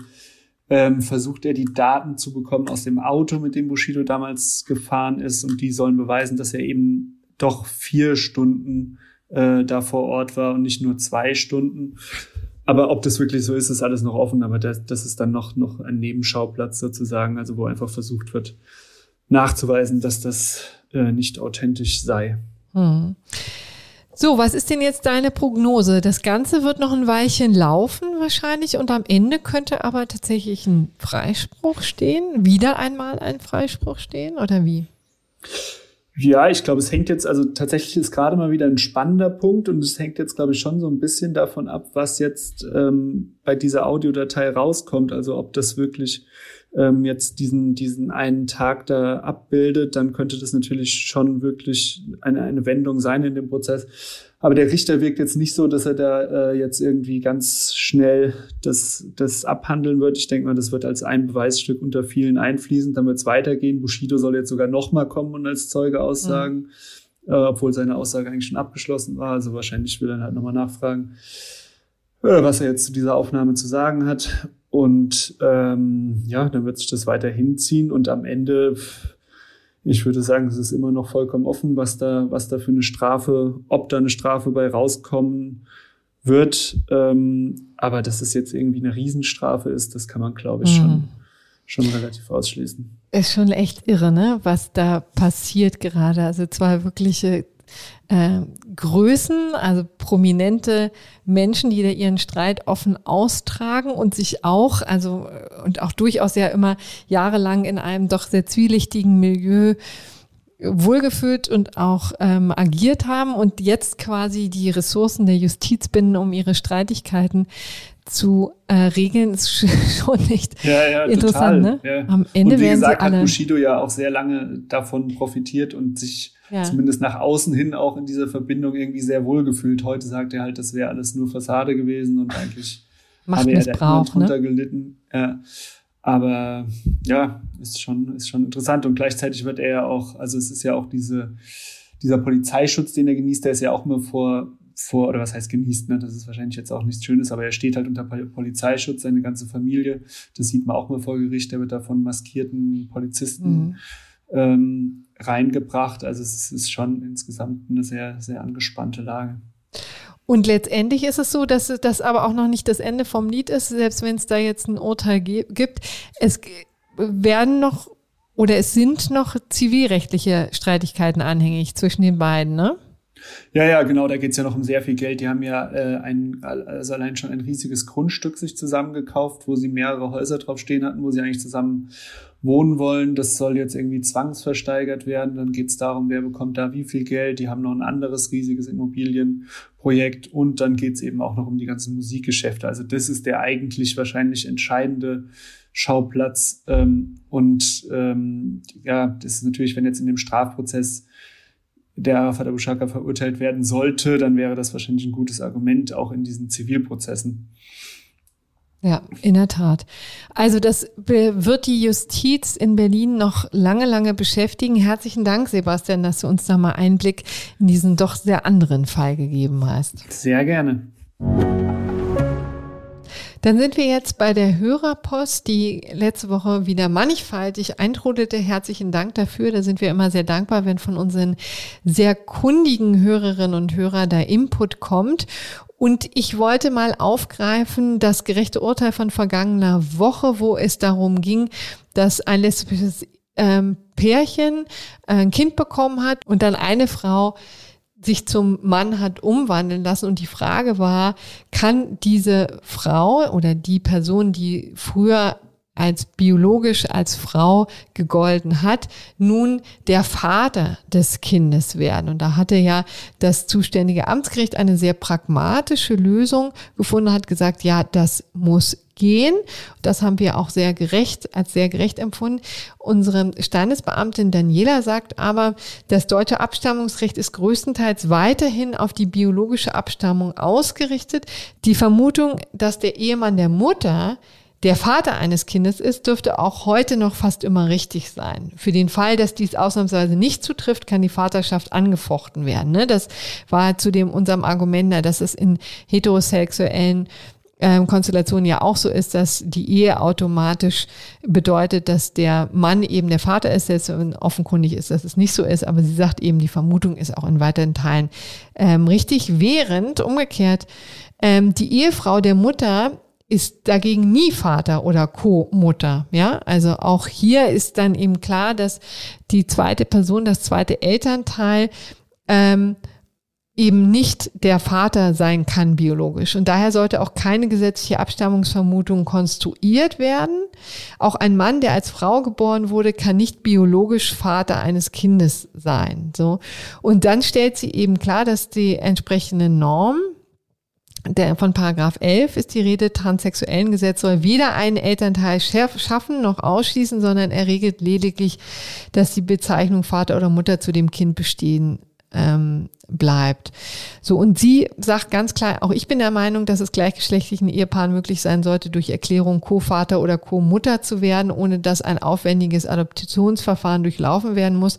ähm, versucht er die Daten zu bekommen aus dem Auto, mit dem Bushido damals gefahren ist. Und die sollen beweisen, dass er eben doch vier Stunden äh, da vor Ort war und nicht nur zwei Stunden. Aber ob das wirklich so ist, ist alles noch offen. Aber das, das ist dann noch, noch ein Nebenschauplatz sozusagen, also wo einfach versucht wird, nachzuweisen, dass das äh, nicht authentisch sei. Hm. So, was ist denn jetzt deine Prognose? Das Ganze wird noch ein Weilchen laufen wahrscheinlich und am Ende könnte aber tatsächlich ein Freispruch stehen, wieder einmal ein Freispruch stehen oder wie? Ja, ich glaube, es hängt jetzt, also tatsächlich ist gerade mal wieder ein spannender Punkt und es hängt jetzt, glaube ich, schon so ein bisschen davon ab, was jetzt ähm, bei dieser Audiodatei rauskommt. Also ob das wirklich ähm, jetzt diesen, diesen einen Tag da abbildet, dann könnte das natürlich schon wirklich eine, eine Wendung sein in dem Prozess. Aber der Richter wirkt jetzt nicht so, dass er da äh, jetzt irgendwie ganz schnell das, das abhandeln wird. Ich denke mal, das wird als ein Beweisstück unter vielen einfließen. Dann wird es weitergehen. Bushido soll jetzt sogar nochmal kommen und als Zeuge aussagen, mhm. äh, obwohl seine Aussage eigentlich schon abgeschlossen war. Also wahrscheinlich will er halt nochmal nachfragen, äh, was er jetzt zu dieser Aufnahme zu sagen hat. Und ähm, ja, dann wird sich das weiter hinziehen und am Ende ich würde sagen, es ist immer noch vollkommen offen, was da, was da für eine Strafe, ob da eine Strafe bei rauskommen wird. Ähm, aber dass es jetzt irgendwie eine Riesenstrafe ist, das kann man, glaube ich, mhm. schon, schon relativ ausschließen. Ist schon echt irre, ne? Was da passiert gerade. Also zwei wirkliche äh, Größen, also prominente Menschen, die da ihren Streit offen austragen und sich auch, also und auch durchaus ja immer jahrelang in einem doch sehr zwielichtigen Milieu wohlgefühlt und auch ähm, agiert haben und jetzt quasi die Ressourcen der Justiz binden, um ihre Streitigkeiten zu äh, regeln, ist schon nicht ja, ja, interessant. Total, ne? Ja. Am Ende und wie werden gesagt, sie alle hat Bushido ja auch sehr lange davon profitiert und sich ja. zumindest nach außen hin auch in dieser Verbindung irgendwie sehr wohl gefühlt. Heute sagt er halt, das wäre alles nur Fassade gewesen und eigentlich habe er da ne? drunter ne? gelitten. Ja. Aber ja, ist schon, ist schon interessant. Und gleichzeitig wird er ja auch, also es ist ja auch diese, dieser Polizeischutz, den er genießt, der ist ja auch immer vor, vor, oder was heißt genießt, ne? Das ist wahrscheinlich jetzt auch nichts Schönes, aber er steht halt unter Polizeischutz, seine ganze Familie. Das sieht man auch mal vor Gericht, der wird da von maskierten Polizisten mhm. ähm, reingebracht. Also es ist schon insgesamt eine sehr, sehr angespannte Lage. Und letztendlich ist es so, dass das aber auch noch nicht das Ende vom Lied ist, selbst wenn es da jetzt ein Urteil gibt. Es werden noch oder es sind noch zivilrechtliche Streitigkeiten anhängig zwischen den beiden, ne? Ja, ja, genau, da geht's ja noch um sehr viel Geld. Die haben ja äh, ein, also allein schon ein riesiges Grundstück sich zusammengekauft, wo sie mehrere Häuser drauf stehen hatten, wo sie eigentlich zusammen wohnen wollen. Das soll jetzt irgendwie zwangsversteigert werden. Dann geht's darum, wer bekommt da wie viel Geld. Die haben noch ein anderes riesiges Immobilienprojekt und dann geht's eben auch noch um die ganzen Musikgeschäfte. Also das ist der eigentlich wahrscheinlich entscheidende Schauplatz. Ähm, und ähm, ja, das ist natürlich, wenn jetzt in dem Strafprozess der Arafat Abu Shaka verurteilt werden sollte, dann wäre das wahrscheinlich ein gutes Argument auch in diesen Zivilprozessen. Ja, in der Tat. Also das wird die Justiz in Berlin noch lange, lange beschäftigen. Herzlichen Dank, Sebastian, dass du uns da mal Einblick in diesen doch sehr anderen Fall gegeben hast. Sehr gerne. Dann sind wir jetzt bei der Hörerpost, die letzte Woche wieder mannigfaltig eintrudelte. Herzlichen Dank dafür. Da sind wir immer sehr dankbar, wenn von unseren sehr kundigen Hörerinnen und Hörern da Input kommt. Und ich wollte mal aufgreifen das gerechte Urteil von vergangener Woche, wo es darum ging, dass ein lesbisches ähm, Pärchen ein Kind bekommen hat und dann eine Frau sich zum Mann hat umwandeln lassen. Und die Frage war, kann diese Frau oder die Person, die früher als biologisch als Frau gegolten hat, nun der Vater des Kindes werden. Und da hatte ja das zuständige Amtsgericht eine sehr pragmatische Lösung gefunden, hat gesagt, ja, das muss gehen. Das haben wir auch sehr gerecht, als sehr gerecht empfunden. Unsere Standesbeamtin Daniela sagt aber, das deutsche Abstammungsrecht ist größtenteils weiterhin auf die biologische Abstammung ausgerichtet. Die Vermutung, dass der Ehemann der Mutter der Vater eines Kindes ist, dürfte auch heute noch fast immer richtig sein. Für den Fall, dass dies ausnahmsweise nicht zutrifft, kann die Vaterschaft angefochten werden. Ne? Das war zudem unserem Argument, dass es in heterosexuellen ähm, Konstellationen ja auch so ist, dass die Ehe automatisch bedeutet, dass der Mann eben der Vater ist, selbst wenn offenkundig ist, dass es nicht so ist. Aber sie sagt eben, die Vermutung ist auch in weiteren Teilen ähm, richtig, während umgekehrt ähm, die Ehefrau der Mutter ist dagegen nie Vater oder Co-Mutter. Ja, also auch hier ist dann eben klar, dass die zweite Person, das zweite Elternteil ähm, eben nicht der Vater sein kann biologisch. Und daher sollte auch keine gesetzliche Abstammungsvermutung konstruiert werden. Auch ein Mann, der als Frau geboren wurde, kann nicht biologisch Vater eines Kindes sein. So. Und dann stellt sie eben klar, dass die entsprechende Norm, der, von Paragraph 11 ist die Rede, transsexuellen Gesetz soll weder einen Elternteil schaffen noch ausschließen, sondern er regelt lediglich, dass die Bezeichnung Vater oder Mutter zu dem Kind bestehen ähm, bleibt. So, und sie sagt ganz klar, auch ich bin der Meinung, dass es gleichgeschlechtlichen Ehepaaren möglich sein sollte, durch Erklärung Co-Vater oder Co-Mutter zu werden, ohne dass ein aufwendiges Adoptionsverfahren durchlaufen werden muss.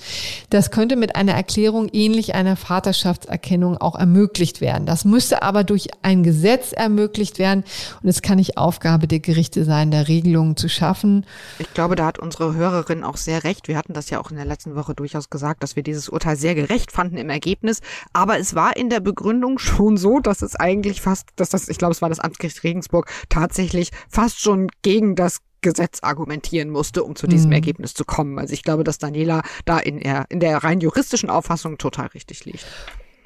Das könnte mit einer Erklärung ähnlich einer Vaterschaftserkennung auch ermöglicht werden. Das müsste aber durch ein Gesetz ermöglicht werden und es kann nicht Aufgabe der Gerichte sein, da Regelungen zu schaffen. Ich glaube, da hat unsere Hörerin auch sehr recht. Wir hatten das ja auch in der letzten Woche durchaus gesagt, dass wir dieses Urteil sehr gerecht fanden im Ergebnis. Aber es war in der Begründung schon so, dass es eigentlich fast, dass das, ich glaube, es war das Amtsgericht Regensburg, tatsächlich fast schon gegen das Gesetz argumentieren musste, um zu diesem mhm. Ergebnis zu kommen. Also ich glaube, dass Daniela da in der, in der rein juristischen Auffassung total richtig liegt.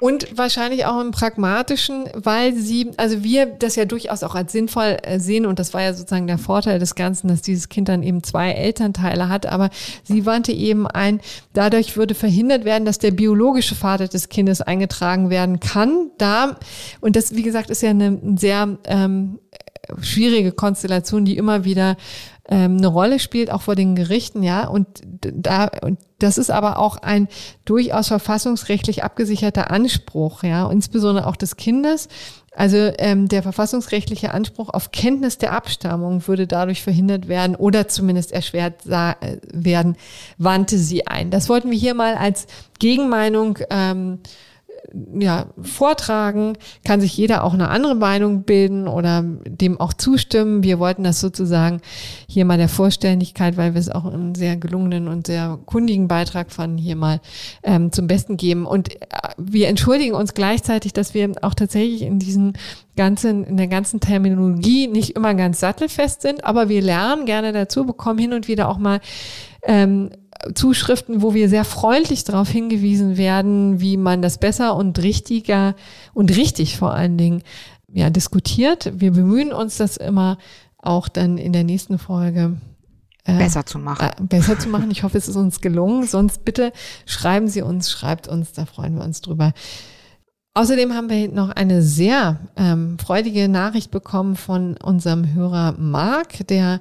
Und wahrscheinlich auch im pragmatischen, weil sie, also wir das ja durchaus auch als sinnvoll äh, sehen und das war ja sozusagen der Vorteil des Ganzen, dass dieses Kind dann eben zwei Elternteile hat, aber sie wandte eben ein, dadurch würde verhindert werden, dass der biologische Vater des Kindes eingetragen werden kann. Da, und das, wie gesagt, ist ja eine sehr ähm, schwierige Konstellation, die immer wieder ähm, eine Rolle spielt, auch vor den Gerichten, ja. Und da, und das ist aber auch ein durchaus verfassungsrechtlich abgesicherter Anspruch, ja, insbesondere auch des Kindes. Also ähm, der verfassungsrechtliche Anspruch auf Kenntnis der Abstammung würde dadurch verhindert werden oder zumindest erschwert werden, wandte sie ein. Das wollten wir hier mal als Gegenmeinung ähm, ja, vortragen, kann sich jeder auch eine andere Meinung bilden oder dem auch zustimmen. Wir wollten das sozusagen hier mal der Vorstelligkeit, weil wir es auch einen sehr gelungenen und sehr kundigen Beitrag fanden, hier mal ähm, zum Besten geben. Und äh, wir entschuldigen uns gleichzeitig, dass wir auch tatsächlich in diesen ganzen, in der ganzen Terminologie nicht immer ganz sattelfest sind, aber wir lernen gerne dazu, bekommen hin und wieder auch mal ähm, Zuschriften, wo wir sehr freundlich darauf hingewiesen werden, wie man das besser und richtiger und richtig vor allen Dingen ja, diskutiert. Wir bemühen uns das immer auch dann in der nächsten Folge äh, besser zu machen. Äh, besser zu machen. Ich hoffe, es ist uns gelungen. Sonst bitte schreiben Sie uns, schreibt uns, da freuen wir uns drüber. Außerdem haben wir noch eine sehr ähm, freudige Nachricht bekommen von unserem Hörer Marc, der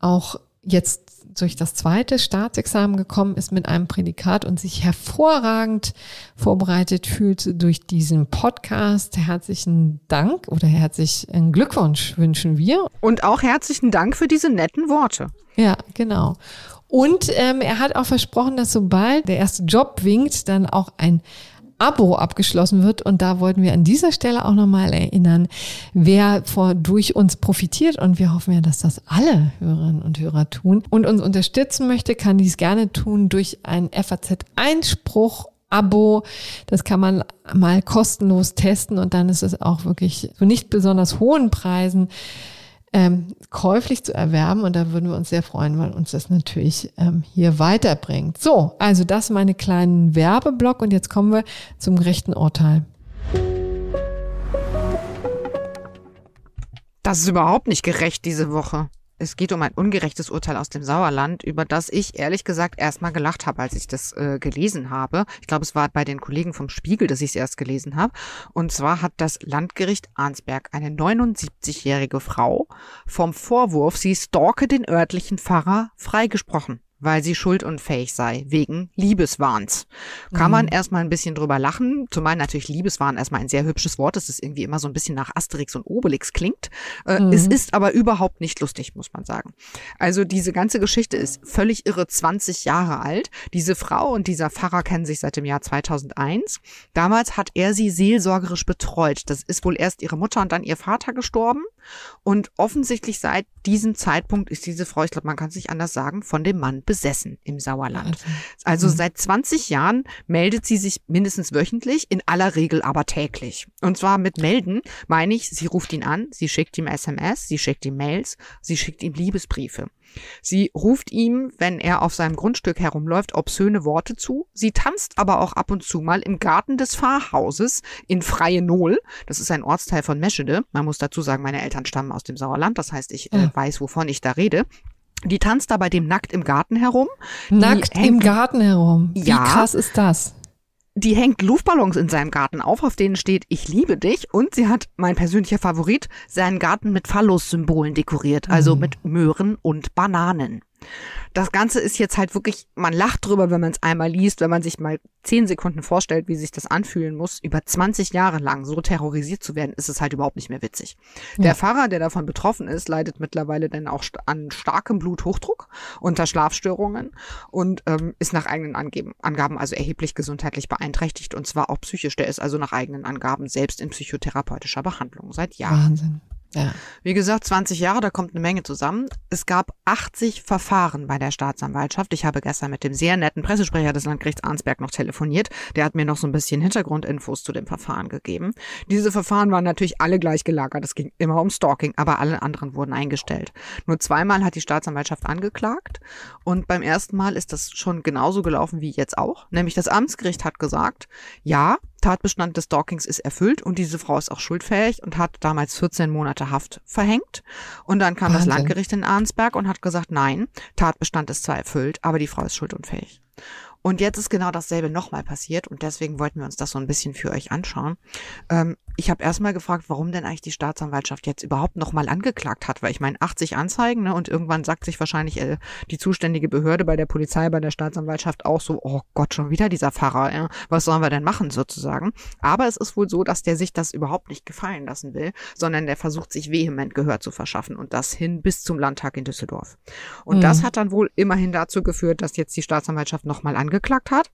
auch jetzt durch das zweite Staatsexamen gekommen ist mit einem Prädikat und sich hervorragend vorbereitet fühlt durch diesen Podcast. Herzlichen Dank oder herzlichen Glückwunsch wünschen wir. Und auch herzlichen Dank für diese netten Worte. Ja, genau. Und ähm, er hat auch versprochen, dass sobald der erste Job winkt, dann auch ein Abo abgeschlossen wird. Und da wollten wir an dieser Stelle auch nochmal erinnern, wer vor, durch uns profitiert. Und wir hoffen ja, dass das alle Hörerinnen und Hörer tun und uns unterstützen möchte, kann dies gerne tun durch einen FAZ-Einspruch Abo. Das kann man mal kostenlos testen und dann ist es auch wirklich zu nicht besonders hohen Preisen ähm, käuflich zu erwerben. Und da würden wir uns sehr freuen, weil uns das natürlich ähm, hier weiterbringt. So, also das meine kleinen Werbeblock und jetzt kommen wir zum gerechten Urteil. Das ist überhaupt nicht gerecht diese Woche. Es geht um ein ungerechtes Urteil aus dem Sauerland, über das ich ehrlich gesagt erstmal gelacht habe, als ich das äh, gelesen habe. Ich glaube, es war bei den Kollegen vom Spiegel, dass ich es erst gelesen habe. Und zwar hat das Landgericht Arnsberg eine 79-jährige Frau vom Vorwurf, sie stalke den örtlichen Pfarrer freigesprochen weil sie schuldunfähig sei, wegen Liebeswahns. Kann mhm. man erstmal ein bisschen drüber lachen, zumal natürlich Liebeswahn erstmal ein sehr hübsches Wort ist, das irgendwie immer so ein bisschen nach Asterix und Obelix klingt. Äh, mhm. Es ist aber überhaupt nicht lustig, muss man sagen. Also diese ganze Geschichte ist völlig irre 20 Jahre alt. Diese Frau und dieser Pfarrer kennen sich seit dem Jahr 2001. Damals hat er sie seelsorgerisch betreut. Das ist wohl erst ihre Mutter und dann ihr Vater gestorben. Und offensichtlich seit diesem Zeitpunkt ist diese Frau, ich glaube, man kann es nicht anders sagen, von dem Mann besessen im Sauerland. Also mhm. seit 20 Jahren meldet sie sich mindestens wöchentlich, in aller Regel aber täglich. Und zwar mit melden meine ich, sie ruft ihn an, sie schickt ihm SMS, sie schickt ihm Mails, sie schickt ihm Liebesbriefe. Sie ruft ihm, wenn er auf seinem Grundstück herumläuft, obszöne Worte zu. Sie tanzt aber auch ab und zu mal im Garten des Pfarrhauses in Freie Nohl. Das ist ein Ortsteil von Meschede. Man muss dazu sagen, meine Eltern stammen aus dem Sauerland. Das heißt, ich äh, weiß, wovon ich da rede. Die tanzt da bei dem nackt im Garten herum. Nackt im Garten herum. Wie ja, krass ist das? Die hängt Luftballons in seinem Garten auf, auf denen steht Ich liebe dich. Und sie hat, mein persönlicher Favorit, seinen Garten mit Phallus-Symbolen dekoriert, also mhm. mit Möhren und Bananen. Das Ganze ist jetzt halt wirklich, man lacht drüber, wenn man es einmal liest, wenn man sich mal zehn Sekunden vorstellt, wie sich das anfühlen muss, über 20 Jahre lang so terrorisiert zu werden, ist es halt überhaupt nicht mehr witzig. Ja. Der Fahrer, der davon betroffen ist, leidet mittlerweile dann auch an starkem Bluthochdruck, unter Schlafstörungen und ähm, ist nach eigenen Angeben, Angaben also erheblich gesundheitlich beeinträchtigt und zwar auch psychisch. Der ist also nach eigenen Angaben selbst in psychotherapeutischer Behandlung seit Jahren. Wahnsinn. Ja. Wie gesagt, 20 Jahre, da kommt eine Menge zusammen. Es gab 80 Verfahren bei der Staatsanwaltschaft. Ich habe gestern mit dem sehr netten Pressesprecher des Landgerichts Arnsberg noch telefoniert. Der hat mir noch so ein bisschen Hintergrundinfos zu dem Verfahren gegeben. Diese Verfahren waren natürlich alle gleich gelagert. Es ging immer um Stalking, aber alle anderen wurden eingestellt. Nur zweimal hat die Staatsanwaltschaft angeklagt und beim ersten Mal ist das schon genauso gelaufen wie jetzt auch. Nämlich das Amtsgericht hat gesagt, ja, Tatbestand des Stalkings ist erfüllt und diese Frau ist auch schuldfähig und hat damals 14 Monate Haft verhängt. Und dann kam Wahnsinn. das Landgericht in Arnsberg und hat gesagt, nein, Tatbestand ist zwar erfüllt, aber die Frau ist schuldunfähig. Und jetzt ist genau dasselbe nochmal passiert und deswegen wollten wir uns das so ein bisschen für euch anschauen. Ähm, ich habe erstmal gefragt, warum denn eigentlich die Staatsanwaltschaft jetzt überhaupt nochmal angeklagt hat, weil ich meine 80 Anzeigen ne, und irgendwann sagt sich wahrscheinlich äh, die zuständige Behörde bei der Polizei, bei der Staatsanwaltschaft auch so, oh Gott, schon wieder dieser Pfarrer, ja, was sollen wir denn machen sozusagen. Aber es ist wohl so, dass der sich das überhaupt nicht gefallen lassen will, sondern der versucht sich vehement Gehör zu verschaffen und das hin bis zum Landtag in Düsseldorf. Und mhm. das hat dann wohl immerhin dazu geführt, dass jetzt die Staatsanwaltschaft nochmal angeklagt angeklagt hat.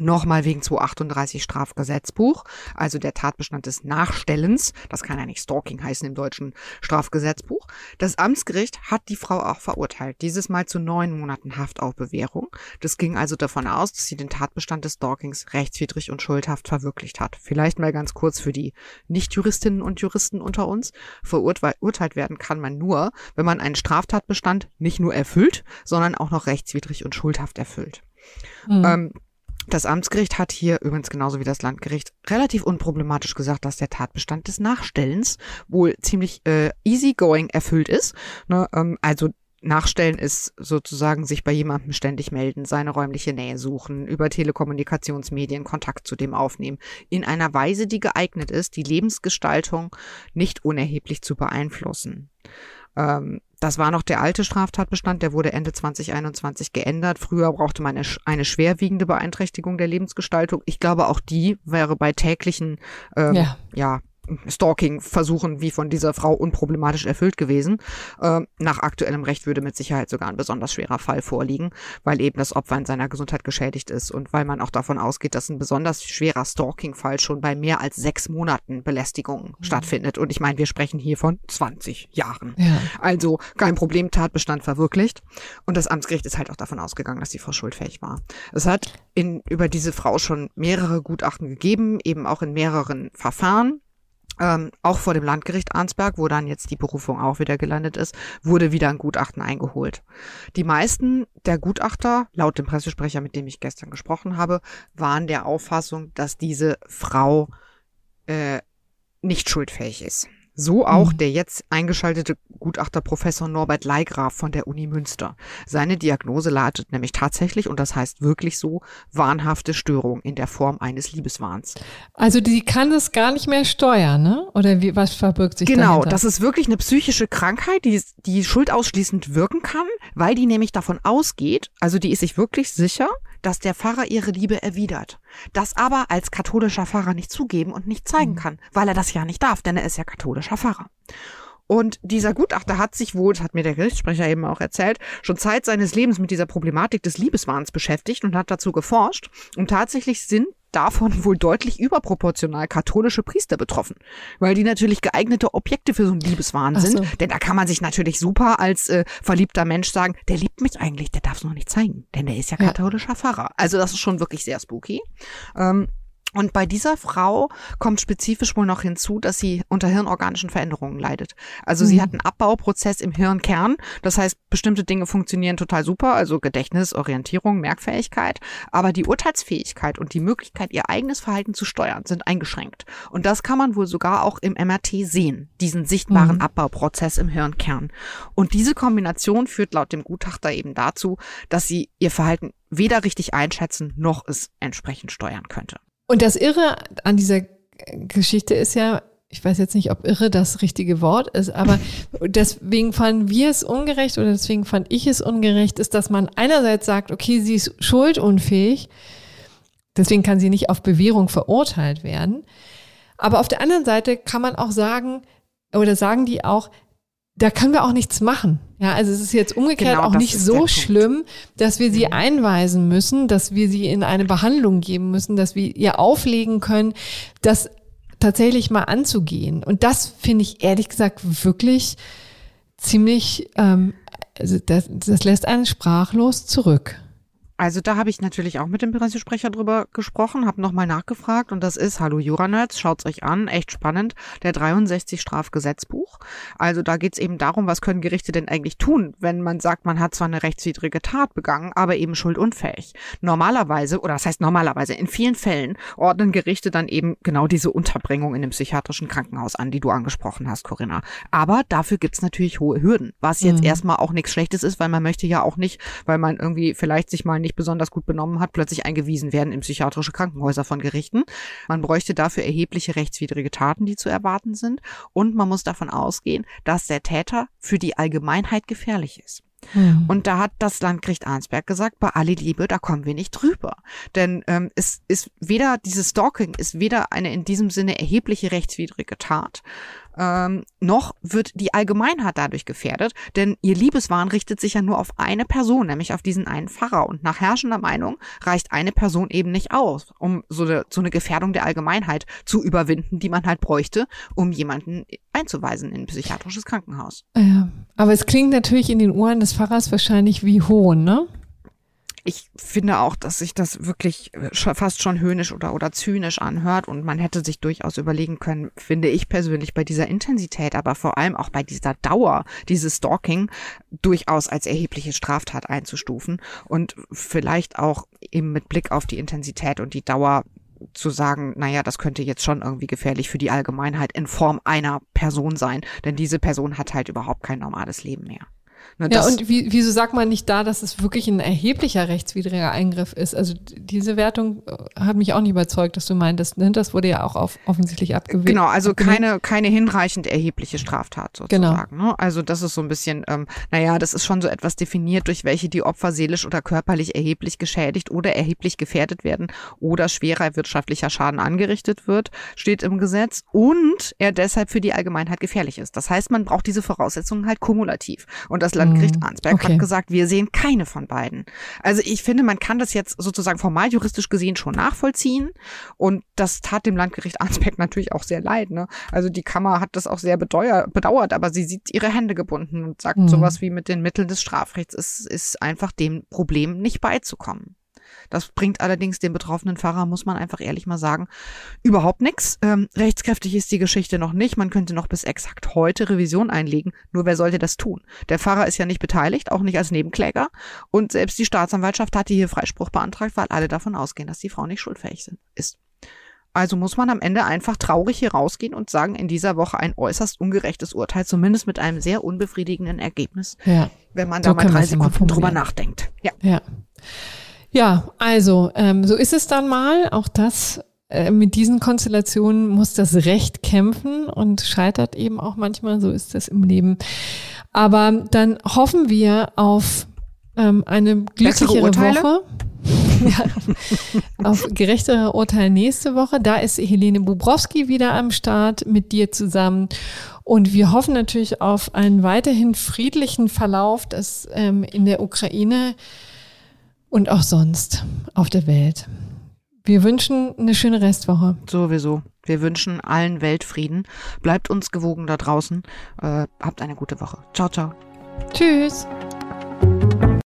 Nochmal wegen 238 Strafgesetzbuch, also der Tatbestand des Nachstellens. Das kann ja nicht Stalking heißen im deutschen Strafgesetzbuch. Das Amtsgericht hat die Frau auch verurteilt, dieses Mal zu neun Monaten Haft auf Bewährung. Das ging also davon aus, dass sie den Tatbestand des Stalkings rechtswidrig und schuldhaft verwirklicht hat. Vielleicht mal ganz kurz für die Nicht-Juristinnen und Juristen unter uns. Verurteilt werden kann man nur, wenn man einen Straftatbestand nicht nur erfüllt, sondern auch noch rechtswidrig und schuldhaft erfüllt. Mhm. Ähm, das Amtsgericht hat hier übrigens genauso wie das Landgericht relativ unproblematisch gesagt, dass der Tatbestand des Nachstellens wohl ziemlich äh, easygoing erfüllt ist. Ne? Ähm, also Nachstellen ist sozusagen sich bei jemandem ständig melden, seine räumliche Nähe suchen, über Telekommunikationsmedien Kontakt zu dem aufnehmen, in einer Weise, die geeignet ist, die Lebensgestaltung nicht unerheblich zu beeinflussen. Ähm, das war noch der alte Straftatbestand, der wurde Ende 2021 geändert. Früher brauchte man eine, schwerwiegende Beeinträchtigung der Lebensgestaltung. Ich glaube, auch die wäre bei täglichen ähm, ja. ja Stalking-Versuchen wie von dieser Frau unproblematisch erfüllt gewesen. Äh, nach aktuellem Recht würde mit Sicherheit sogar ein besonders schwerer Fall vorliegen, weil eben das Opfer in seiner Gesundheit geschädigt ist und weil man auch davon ausgeht, dass ein besonders schwerer Stalking-Fall schon bei mehr als sechs Monaten Belästigung mhm. stattfindet. Und ich meine, wir sprechen hier von 20 Jahren. Ja. Also kein Problem, Tatbestand verwirklicht. Und das Amtsgericht ist halt auch davon ausgegangen, dass die Frau schuldfähig war. Es hat in, über diese Frau schon mehrere Gutachten gegeben, eben auch in mehreren Verfahren ähm, auch vor dem Landgericht Arnsberg, wo dann jetzt die Berufung auch wieder gelandet ist, wurde wieder ein Gutachten eingeholt. Die meisten der Gutachter, laut dem Pressesprecher, mit dem ich gestern gesprochen habe, waren der Auffassung, dass diese Frau äh, nicht schuldfähig ist. So auch mhm. der jetzt eingeschaltete Gutachter Professor Norbert Leigraf von der Uni Münster. Seine Diagnose lautet nämlich tatsächlich, und das heißt wirklich so, wahnhafte Störung in der Form eines Liebeswahns. Also die kann das gar nicht mehr steuern, ne? Oder wie, was verbirgt sich Genau, dahinter? das ist wirklich eine psychische Krankheit, die, die schuldausschließend wirken kann, weil die nämlich davon ausgeht, also die ist sich wirklich sicher, dass der Pfarrer ihre Liebe erwidert. Das aber als katholischer Pfarrer nicht zugeben und nicht zeigen mhm. kann, weil er das ja nicht darf, denn er ist ja katholischer Pfarrer. Und dieser Gutachter hat sich wohl, das hat mir der Gerichtssprecher eben auch erzählt, schon Zeit seines Lebens mit dieser Problematik des Liebeswahns beschäftigt und hat dazu geforscht. Und tatsächlich sind davon wohl deutlich überproportional katholische Priester betroffen, weil die natürlich geeignete Objekte für so einen Liebeswahn so. sind. Denn da kann man sich natürlich super als äh, verliebter Mensch sagen, der liebt mich eigentlich, der darf es noch nicht zeigen, denn der ist ja katholischer ja. Pfarrer. Also das ist schon wirklich sehr spooky. Ähm, und bei dieser Frau kommt spezifisch wohl noch hinzu, dass sie unter hirnorganischen Veränderungen leidet. Also mhm. sie hat einen Abbauprozess im Hirnkern. Das heißt, bestimmte Dinge funktionieren total super, also Gedächtnis, Orientierung, Merkfähigkeit. Aber die Urteilsfähigkeit und die Möglichkeit, ihr eigenes Verhalten zu steuern, sind eingeschränkt. Und das kann man wohl sogar auch im MRT sehen, diesen sichtbaren mhm. Abbauprozess im Hirnkern. Und diese Kombination führt laut dem Gutachter eben dazu, dass sie ihr Verhalten weder richtig einschätzen noch es entsprechend steuern könnte. Und das Irre an dieser Geschichte ist ja, ich weiß jetzt nicht, ob irre das richtige Wort ist, aber deswegen fanden wir es ungerecht oder deswegen fand ich es ungerecht, ist, dass man einerseits sagt, okay, sie ist schuldunfähig, deswegen kann sie nicht auf Bewährung verurteilt werden. Aber auf der anderen Seite kann man auch sagen, oder sagen die auch, da können wir auch nichts machen. Ja, also es ist jetzt umgekehrt genau, auch nicht so schlimm, dass wir sie mhm. einweisen müssen, dass wir sie in eine Behandlung geben müssen, dass wir ihr auflegen können, das tatsächlich mal anzugehen. Und das finde ich ehrlich gesagt wirklich ziemlich, ähm, also das, das lässt einen sprachlos zurück. Also da habe ich natürlich auch mit dem Pressesprecher drüber gesprochen, habe nochmal nachgefragt und das ist, hallo Juranerds, schaut's euch an, echt spannend, der 63 Strafgesetzbuch. Also da geht's eben darum, was können Gerichte denn eigentlich tun, wenn man sagt, man hat zwar eine rechtswidrige Tat begangen, aber eben schuldunfähig. Normalerweise, oder das heißt normalerweise, in vielen Fällen ordnen Gerichte dann eben genau diese Unterbringung in einem psychiatrischen Krankenhaus an, die du angesprochen hast, Corinna. Aber dafür gibt's natürlich hohe Hürden, was jetzt mhm. erstmal auch nichts Schlechtes ist, weil man möchte ja auch nicht, weil man irgendwie vielleicht sich mal nicht besonders gut benommen hat, plötzlich eingewiesen werden in psychiatrische Krankenhäuser von Gerichten. Man bräuchte dafür erhebliche rechtswidrige Taten, die zu erwarten sind. Und man muss davon ausgehen, dass der Täter für die Allgemeinheit gefährlich ist. Hm. Und da hat das Landgericht Arnsberg gesagt, bei alle Liebe, da kommen wir nicht drüber. Denn ähm, es ist weder, dieses Stalking ist weder eine in diesem Sinne erhebliche rechtswidrige Tat, ähm, noch wird die Allgemeinheit dadurch gefährdet, denn ihr Liebeswahn richtet sich ja nur auf eine Person, nämlich auf diesen einen Pfarrer. Und nach herrschender Meinung reicht eine Person eben nicht aus, um so eine, so eine Gefährdung der Allgemeinheit zu überwinden, die man halt bräuchte, um jemanden einzuweisen in ein psychiatrisches Krankenhaus. Ja, aber es klingt natürlich in den Ohren des Pfarrers wahrscheinlich wie Hohn, ne? Ich finde auch, dass sich das wirklich äh, fast schon höhnisch oder, oder zynisch anhört und man hätte sich durchaus überlegen können, finde ich persönlich bei dieser Intensität, aber vor allem auch bei dieser Dauer, dieses Stalking durchaus als erhebliche Straftat einzustufen und vielleicht auch eben mit Blick auf die Intensität und die Dauer zu sagen, naja, das könnte jetzt schon irgendwie gefährlich für die Allgemeinheit in Form einer Person sein, denn diese Person hat halt überhaupt kein normales Leben mehr. Ne, ja, und wie, wieso sagt man nicht da, dass es wirklich ein erheblicher rechtswidriger Eingriff ist? Also diese Wertung äh, hat mich auch nicht überzeugt, dass du meintest. Ne? Das wurde ja auch auf, offensichtlich abgewählt. Genau, also keine, keine hinreichend erhebliche Straftat sozusagen. Genau. Ne? Also das ist so ein bisschen, ähm, naja, das ist schon so etwas definiert, durch welche die Opfer seelisch oder körperlich erheblich geschädigt oder erheblich gefährdet werden oder schwerer wirtschaftlicher Schaden angerichtet wird, steht im Gesetz und er deshalb für die Allgemeinheit gefährlich ist. Das heißt, man braucht diese Voraussetzungen halt kumulativ. Und das Landgericht mhm. Arnsberg okay. hat gesagt, wir sehen keine von beiden. Also ich finde, man kann das jetzt sozusagen formal juristisch gesehen schon nachvollziehen. Und das tat dem Landgericht Arnsberg natürlich auch sehr leid. Ne? Also die Kammer hat das auch sehr bedauert, aber sie sieht ihre Hände gebunden und sagt mhm. sowas wie mit den Mitteln des Strafrechts ist, ist einfach dem Problem nicht beizukommen. Das bringt allerdings dem betroffenen Pfarrer, muss man einfach ehrlich mal sagen, überhaupt nichts. Ähm, rechtskräftig ist die Geschichte noch nicht. Man könnte noch bis exakt heute Revision einlegen. Nur wer sollte das tun? Der Pfarrer ist ja nicht beteiligt, auch nicht als Nebenkläger. Und selbst die Staatsanwaltschaft hatte hier Freispruch beantragt, weil alle davon ausgehen, dass die Frau nicht schuldfähig sind, ist. Also muss man am Ende einfach traurig hier rausgehen und sagen, in dieser Woche ein äußerst ungerechtes Urteil, zumindest mit einem sehr unbefriedigenden Ergebnis, ja. wenn man so da mal drei Sekunden drüber nachdenkt. Ja. ja. Ja, also ähm, so ist es dann mal. Auch das äh, mit diesen Konstellationen muss das Recht kämpfen und scheitert eben auch manchmal. So ist das im Leben. Aber dann hoffen wir auf ähm, eine glücklichere Woche. ja, auf gerechtere Urteil nächste Woche. Da ist Helene Bubrowski wieder am Start mit dir zusammen. Und wir hoffen natürlich auf einen weiterhin friedlichen Verlauf des, ähm, in der Ukraine und auch sonst auf der Welt. Wir wünschen eine schöne Restwoche. Sowieso. Wir wünschen allen Weltfrieden. Bleibt uns gewogen da draußen. Äh, habt eine gute Woche. Ciao, ciao. Tschüss.